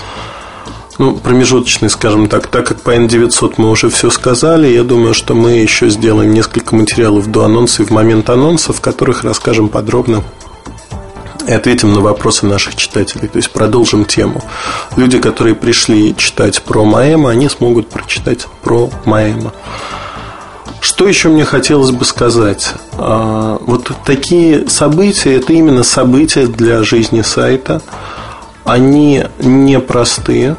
ну, промежуточный, скажем так, так как по N900 мы уже все сказали, я думаю, что мы еще сделаем несколько материалов до анонса и в момент анонса, в которых расскажем подробно и ответим на вопросы наших читателей. То есть продолжим тему. Люди, которые пришли читать про Маэма, они смогут прочитать про Маэма. Что еще мне хотелось бы сказать? А, вот такие события, это именно события для жизни сайта. Они непростые.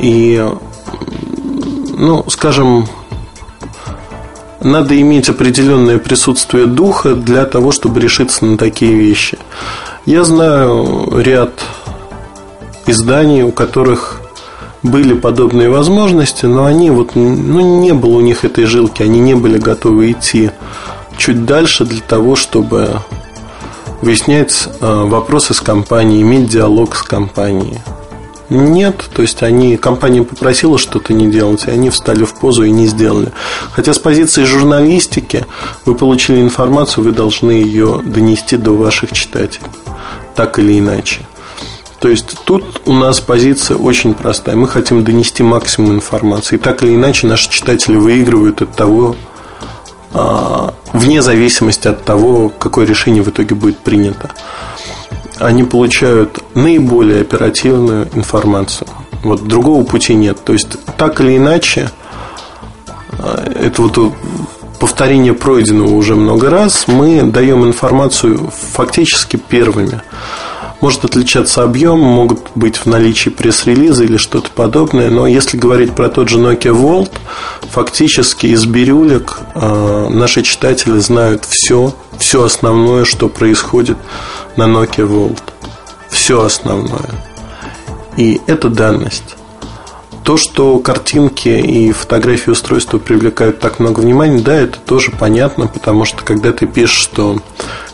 И, ну, скажем, надо иметь определенное присутствие духа для того, чтобы решиться на такие вещи. Я знаю ряд изданий, у которых были подобные возможности, но они вот, ну, не было у них этой жилки, они не были готовы идти чуть дальше для того, чтобы выяснять э, вопросы с компанией, иметь диалог с компанией. Нет, то есть они, компания попросила что-то не делать, и они встали в позу и не сделали. Хотя с позиции журналистики вы получили информацию, вы должны ее донести до ваших читателей, так или иначе. То есть тут у нас позиция очень простая. Мы хотим донести максимум информации. И так или иначе наши читатели выигрывают от того, а, вне зависимости от того, какое решение в итоге будет принято они получают наиболее оперативную информацию. Вот другого пути нет. То есть, так или иначе, э, это вот повторение пройденного уже много раз, мы даем информацию фактически первыми. Может отличаться объем, могут быть в наличии пресс-релиза или что-то подобное, но если говорить про тот же Nokia Volt, фактически из бирюлек э, наши читатели знают все, все основное, что происходит на Nokia Volt. Все основное. И это данность. То, что картинки и фотографии устройства привлекают так много внимания, да, это тоже понятно, потому что когда ты пишешь, что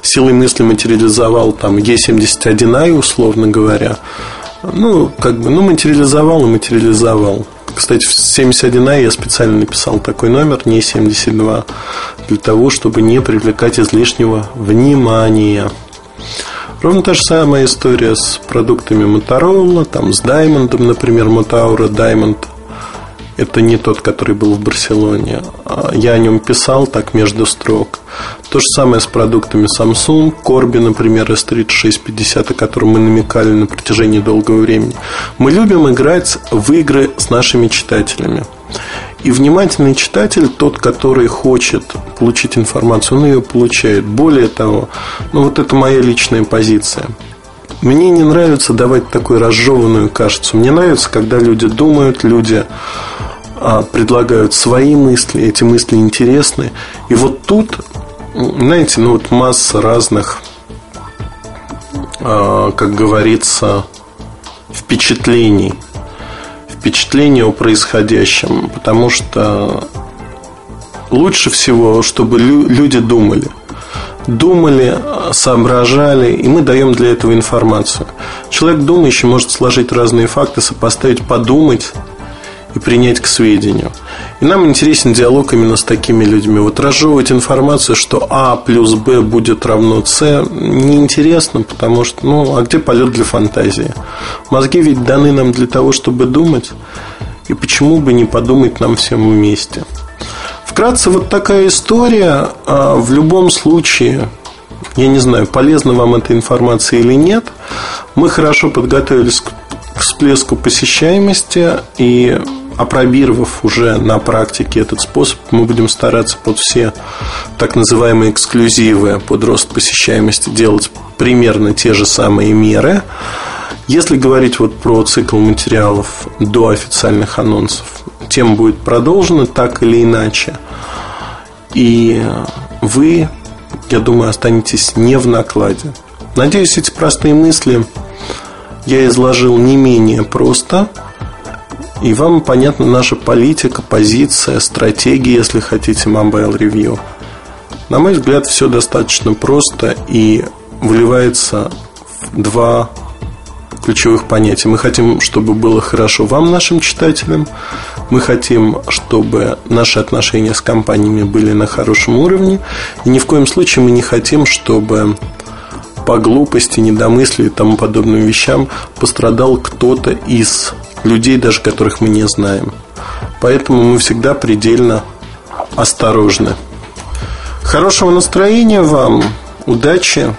силой мысли материализовал там Е71i, условно говоря, ну, как бы, ну, материализовал и материализовал. Кстати, в 71i я специально написал такой номер, не 72, для того, чтобы не привлекать излишнего внимания. Ровно та же самая история с продуктами Motorola, там с Diamond, например, Motaura Diamond. Это не тот, который был в Барселоне. А я о нем писал так между строк. То же самое с продуктами Samsung, Corby, например, S3650, о котором мы намекали на протяжении долгого времени. Мы любим играть в игры с нашими читателями. И внимательный читатель, тот, который хочет получить информацию, он ее получает. Более того, ну вот это моя личная позиция. Мне не нравится давать такую разжеванную кашицу. Мне нравится, когда люди думают, люди предлагают свои мысли, эти мысли интересны. И вот тут, знаете, ну вот масса разных, а, как говорится, впечатлений – впечатление о происходящем, потому что лучше всего, чтобы люди думали. Думали, соображали, и мы даем для этого информацию. Человек думающий может сложить разные факты, сопоставить, подумать и принять к сведению. И нам интересен диалог именно с такими людьми. Вот разжевывать информацию, что А плюс Б будет равно С, неинтересно, потому что, ну, а где полет для фантазии? Мозги ведь даны нам для того, чтобы думать. И почему бы не подумать нам всем вместе? Вкратце, вот такая история. А в любом случае, я не знаю, полезна вам эта информация или нет. Мы хорошо подготовились к всплеску посещаемости и опробировав уже на практике этот способ, мы будем стараться под все так называемые эксклюзивы, под рост посещаемости делать примерно те же самые меры. Если говорить вот про цикл материалов до официальных анонсов, тема будет продолжена так или иначе. И вы, я думаю, останетесь не в накладе. Надеюсь, эти простые мысли я изложил не менее просто – и вам понятна наша политика, позиция, стратегия, если хотите, Mobile Review. На мой взгляд, все достаточно просто и выливается в два ключевых понятия. Мы хотим, чтобы было хорошо вам, нашим читателям. Мы хотим, чтобы наши отношения с компаниями были на хорошем уровне. И ни в коем случае мы не хотим, чтобы по глупости, недомыслию и тому подобным вещам пострадал кто-то из людей, даже которых мы не знаем. Поэтому мы всегда предельно осторожны. Хорошего настроения вам, удачи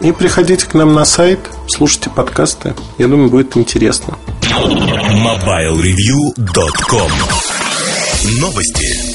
и приходите к нам на сайт, слушайте подкасты. Я думаю, будет интересно. MobileReview.com Новости.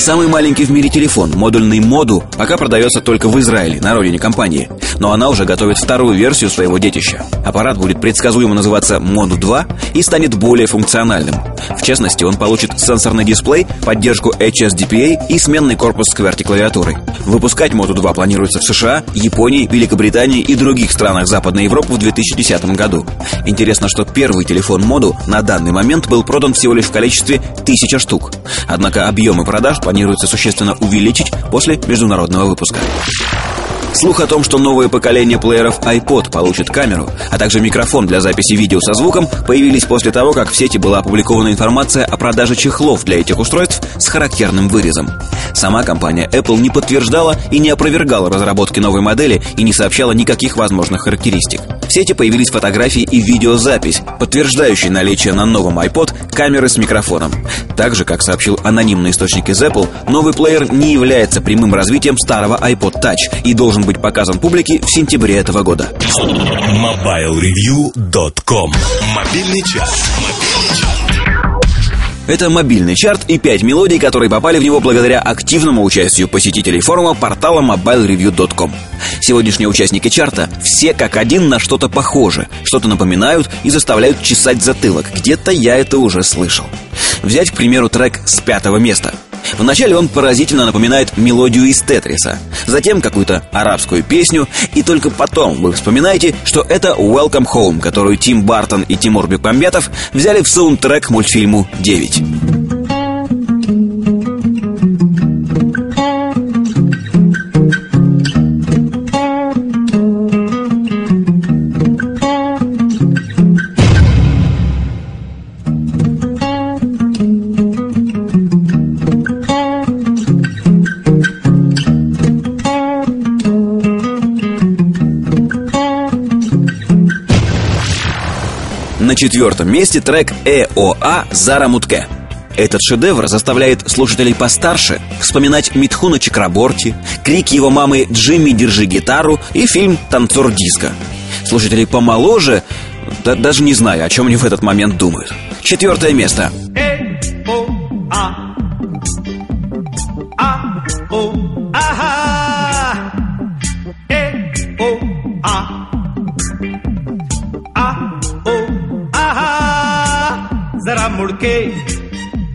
Самый маленький в мире телефон, модульный моду, пока продается только в Израиле, на родине компании. Но она уже готовит вторую версию своего детища. Аппарат будет предсказуемо называться Моду 2 и станет более функциональным. В частности, он получит сенсорный дисплей, поддержку HSDPA и сменный корпус с QWERTY-клавиатурой. Выпускать Моду 2 планируется в США, Японии, Великобритании и других странах Западной Европы в 2010 году. Интересно, что первый телефон Моду на данный момент был продан всего лишь в количестве 1000 штук. Однако объемы продаж планируется существенно увеличить после международного выпуска. Слух о том, что новое поколение плееров iPod получит камеру, а также микрофон для записи видео со звуком, появились после того, как в сети была опубликована информация о продаже чехлов для этих устройств с характерным вырезом. Сама компания Apple не подтверждала и не опровергала разработки новой модели и не сообщала никаких возможных характеристик. В сети появились фотографии и видеозапись, подтверждающие наличие на новом iPod камеры с микрофоном. Также, как сообщил анонимный источник из Apple, новый плеер не является прямым развитием старого iPod Touch и должен быть показан публике в сентябре этого года. MobileReview.com Мобильный час. Это мобильный чарт и пять мелодий, которые попали в него благодаря активному участию посетителей форума портала mobilereview.com. Сегодняшние участники чарта все как один на что-то похожи, что-то напоминают и заставляют чесать затылок. Где-то я это уже слышал. Взять, к примеру, трек с пятого места – Вначале он поразительно напоминает мелодию из Тетриса, затем какую-то арабскую песню, и только потом вы вспоминаете, что это Welcome Home, которую Тим Бартон и Тимур Бекмамбетов взяли в саундтрек мультфильму «9». Четвертом месте трек «ЭОА Зара Мутке». Этот шедевр заставляет слушателей постарше вспоминать Митхуна Чакраборти, крик его мамы «Джимми, держи гитару» и фильм «Танцор диска». Слушатели помоложе, да, даже не знаю, о чем они в этот момент думают. Четвертое место. जरा मुड़के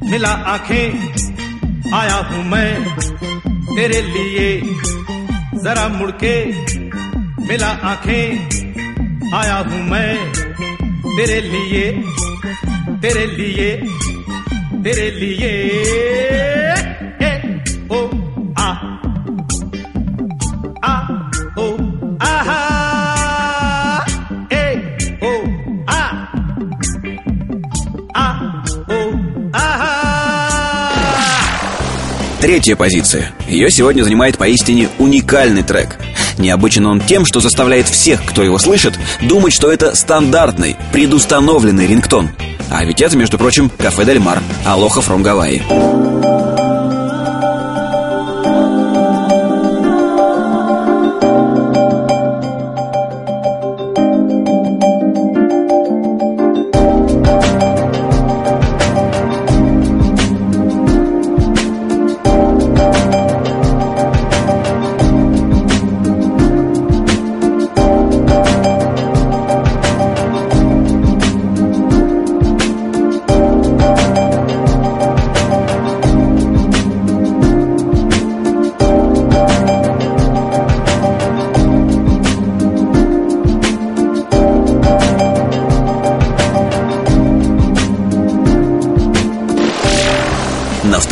मिला आँखें। आया हूँ मैं तेरे लिए। जरा मुड़के मिला आँखें। आया हूँ मैं तेरे लिए तेरे लिए तेरे लिए। Третья позиция. Ее сегодня занимает поистине уникальный трек. Необычен он тем, что заставляет всех, кто его слышит, думать, что это стандартный, предустановленный рингтон. А ведь это, между прочим, кафе Дель Мар, Алоха фром Гавайи.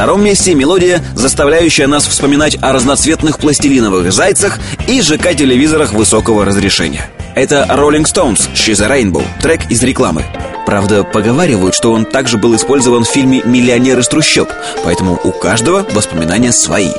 Втором месте мелодия, заставляющая нас вспоминать о разноцветных пластилиновых зайцах и ЖК-телевизорах высокого разрешения. Это Rolling Stones «She's a Rainbow», трек из рекламы. Правда, поговаривают, что он также был использован в фильме «Миллионер из трущоб», поэтому у каждого воспоминания свои.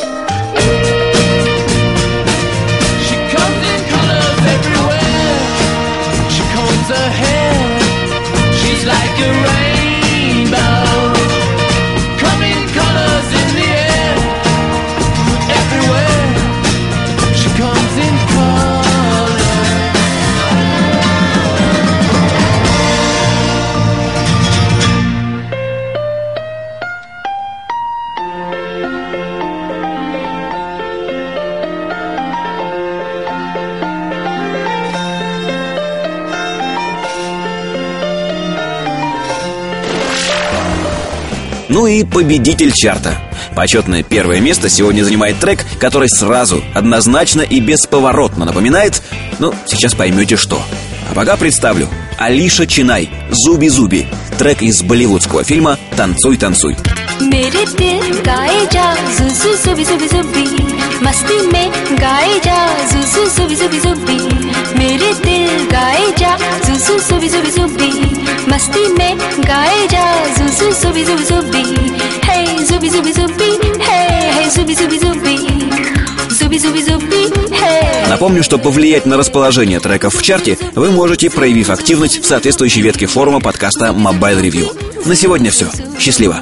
Победитель чарта. Почетное первое место сегодня занимает трек, который сразу, однозначно и бесповоротно напоминает, ну, сейчас поймете что. А пока представлю. Алиша Чинай, Зуби-Зуби. Трек из болливудского фильма «Танцуй, танцуй». मेरे दिल गाए जा जुजु जुबी जुबी जुबी मस्ती में गाए जा जुजु जुबी जुबी जुबी मेरे दिल गाए जा जुजु जुबी जुबी जुबी मस्ती में गाए जा जुजु जुबी जुबी जुबी हे जुबी जुबी जुबी हे हे जुबी जुबी जुबी जुबी जुबी जुबी हे Напомню, что повлиять на расположение треков в чарте вы можете, проявив активность в соответствующей ветке форума подкаста Mobile Review. На сегодня все. Счастливо!